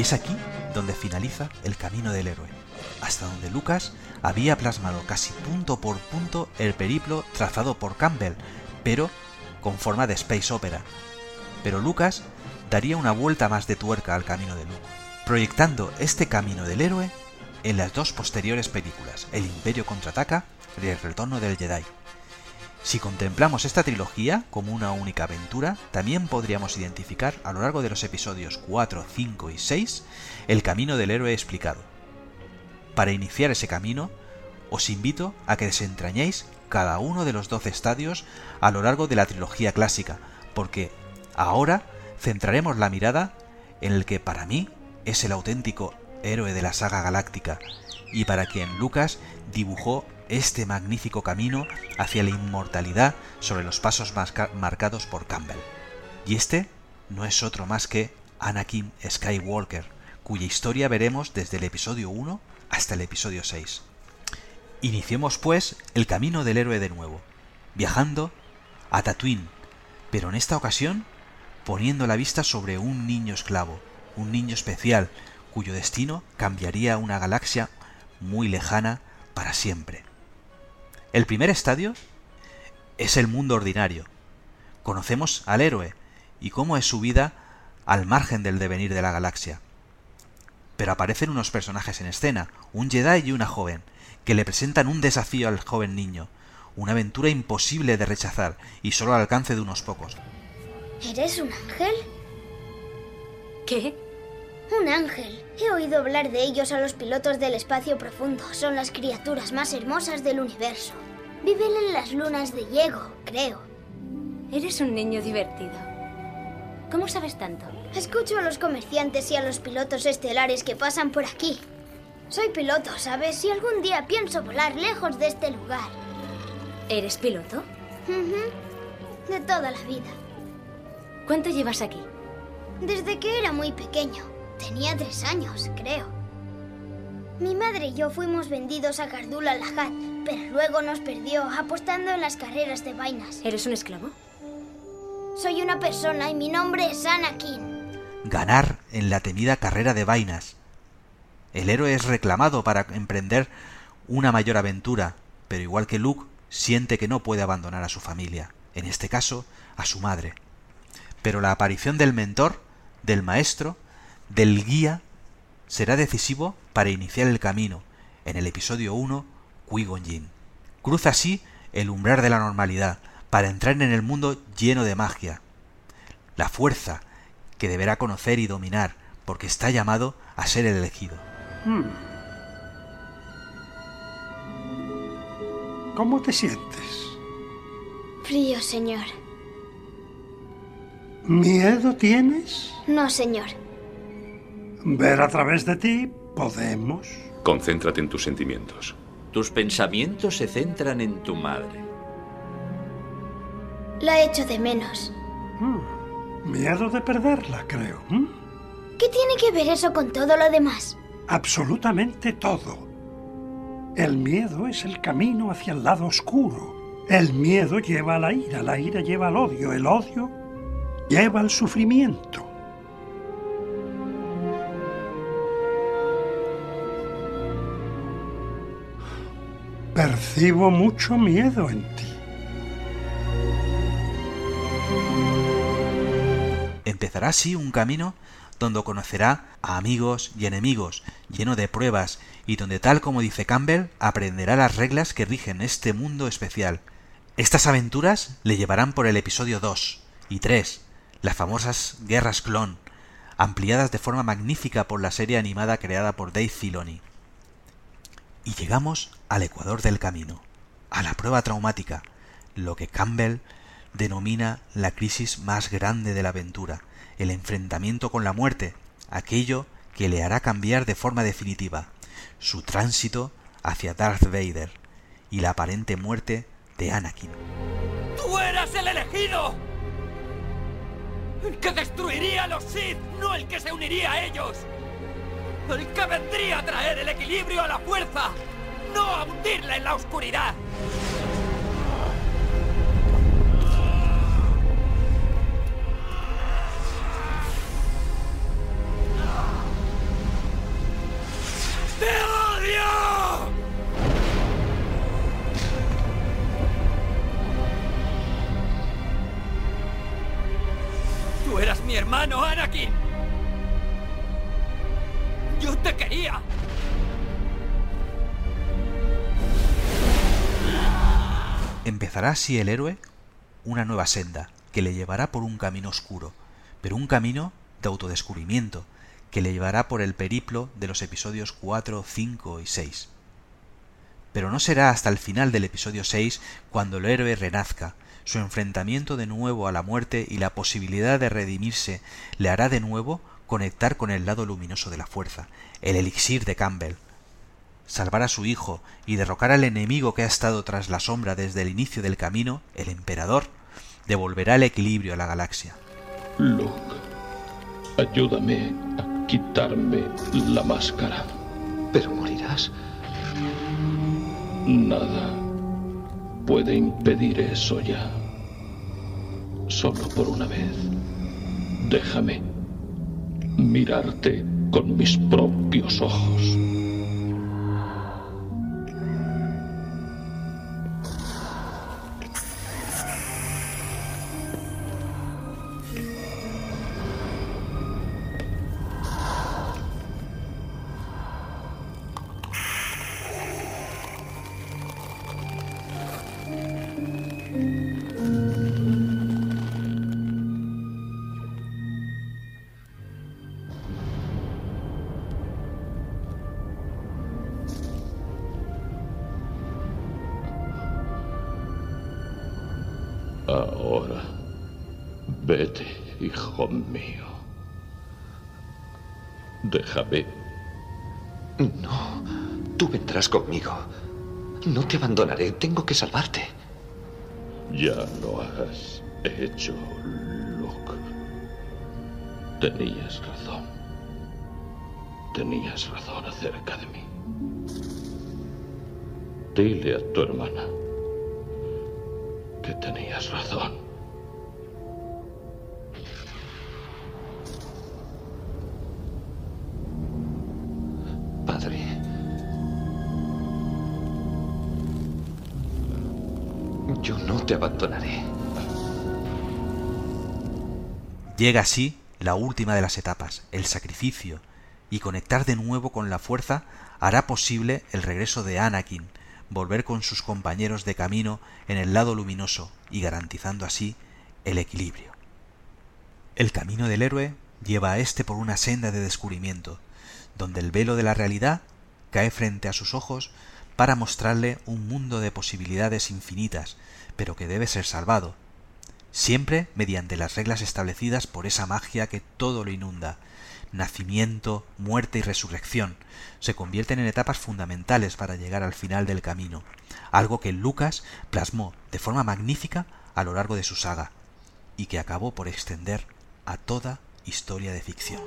Es aquí donde finaliza el camino del héroe, hasta donde Lucas había plasmado casi punto por punto el periplo trazado por Campbell, pero con forma de space opera. Pero Lucas daría una vuelta más de tuerca al camino de Luke, proyectando este camino del héroe en las dos posteriores películas, El Imperio contraataca y El Retorno del Jedi. Si contemplamos esta trilogía como una única aventura, también podríamos identificar a lo largo de los episodios 4, 5 y 6 el camino del héroe explicado. Para iniciar ese camino, os invito a que desentrañéis cada uno de los 12 estadios a lo largo de la trilogía clásica, porque ahora centraremos la mirada en el que para mí es el auténtico héroe de la saga galáctica y para quien Lucas dibujó este magnífico camino hacia la inmortalidad sobre los pasos marcados por Campbell. Y este no es otro más que Anakin Skywalker, cuya historia veremos desde el episodio 1 hasta el episodio 6. Iniciemos pues el camino del héroe de nuevo, viajando a Tatooine, pero en esta ocasión poniendo la vista sobre un niño esclavo, un niño especial, cuyo destino cambiaría una galaxia muy lejana para siempre. El primer estadio es el mundo ordinario. Conocemos al héroe y cómo es su vida al margen del devenir de la galaxia. Pero aparecen unos personajes en escena, un Jedi y una joven, que le presentan un desafío al joven niño, una aventura imposible de rechazar y solo al alcance de unos pocos. ¿Eres un ángel? ¿Qué? Un ángel. He oído hablar de ellos a los pilotos del espacio profundo. Son las criaturas más hermosas del universo. Viven en las lunas de Diego, creo. Eres un niño divertido. ¿Cómo sabes tanto? Escucho a los comerciantes y a los pilotos estelares que pasan por aquí. Soy piloto, ¿sabes? Y algún día pienso volar lejos de este lugar. ¿Eres piloto? De toda la vida. ¿Cuánto llevas aquí? Desde que era muy pequeño. Tenía tres años, creo. Mi madre y yo fuimos vendidos a Gardul al-Lahad, pero luego nos perdió apostando en las carreras de vainas. ¿Eres un esclavo? Soy una persona y mi nombre es Anakin. Ganar en la temida carrera de vainas. El héroe es reclamado para emprender una mayor aventura, pero igual que Luke, siente que no puede abandonar a su familia, en este caso, a su madre. Pero la aparición del mentor, del maestro, del guía, será decisivo para iniciar el camino, en el episodio 1, Qui-Gon Jinn. Cruza así el umbral de la normalidad, para entrar en el mundo lleno de magia. La fuerza que deberá conocer y dominar, porque está llamado a ser el elegido. Hmm. ¿Cómo te sientes? Frío, señor. ¿Miedo tienes? No, señor. Ver a través de ti podemos. Concéntrate en tus sentimientos. Tus pensamientos se centran en tu madre. La echo de menos. Hmm. Miedo de perderla, creo. ¿Qué tiene que ver eso con todo lo demás? Absolutamente todo. El miedo es el camino hacia el lado oscuro. El miedo lleva a la ira, la ira lleva al odio, el odio lleva al sufrimiento. Percibo mucho miedo en ti. Empezará así un camino donde conocerá a amigos y enemigos, lleno de pruebas, y donde, tal como dice Campbell, aprenderá las reglas que rigen este mundo especial. Estas aventuras le llevarán por el episodio 2 y 3, las famosas guerras clon, ampliadas de forma magnífica por la serie animada creada por Dave Filoni. Y llegamos al ecuador del camino, a la prueba traumática, lo que Campbell denomina la crisis más grande de la aventura, el enfrentamiento con la muerte, aquello que le hará cambiar de forma definitiva, su tránsito hacia Darth Vader y la aparente muerte de Anakin. ¡Tú eras el elegido! El que destruiría a los Sith, no el que se uniría a ellos. El que vendría a traer el equilibrio a la fuerza, no a hundirla en la oscuridad. Empezará así el héroe una nueva senda que le llevará por un camino oscuro, pero un camino de autodescubrimiento que le llevará por el periplo de los episodios 4, 5 y 6. Pero no será hasta el final del episodio 6 cuando el héroe renazca, su enfrentamiento de nuevo a la muerte y la posibilidad de redimirse le hará de nuevo conectar con el lado luminoso de la fuerza, el elixir de Campbell. Salvar a su hijo y derrocar al enemigo que ha estado tras la sombra desde el inicio del camino, el emperador, devolverá el equilibrio a la galaxia. Luke, ayúdame a quitarme la máscara. Pero morirás. Nada puede impedir eso ya. Solo por una vez. Déjame mirarte con mis propios ojos. Déjame. No, tú vendrás conmigo. No te abandonaré, tengo que salvarte. Ya lo has hecho, Luke. Tenías razón. Tenías razón acerca de mí. Dile a tu hermana que tenías razón. Te abandonaré. Llega así la última de las etapas, el sacrificio, y conectar de nuevo con la fuerza hará posible el regreso de Anakin, volver con sus compañeros de camino en el lado luminoso y garantizando así el equilibrio. El camino del héroe lleva a éste por una senda de descubrimiento, donde el velo de la realidad cae frente a sus ojos para mostrarle un mundo de posibilidades infinitas, pero que debe ser salvado, siempre mediante las reglas establecidas por esa magia que todo lo inunda. Nacimiento, muerte y resurrección se convierten en etapas fundamentales para llegar al final del camino, algo que Lucas plasmó de forma magnífica a lo largo de su saga, y que acabó por extender a toda historia de ficción.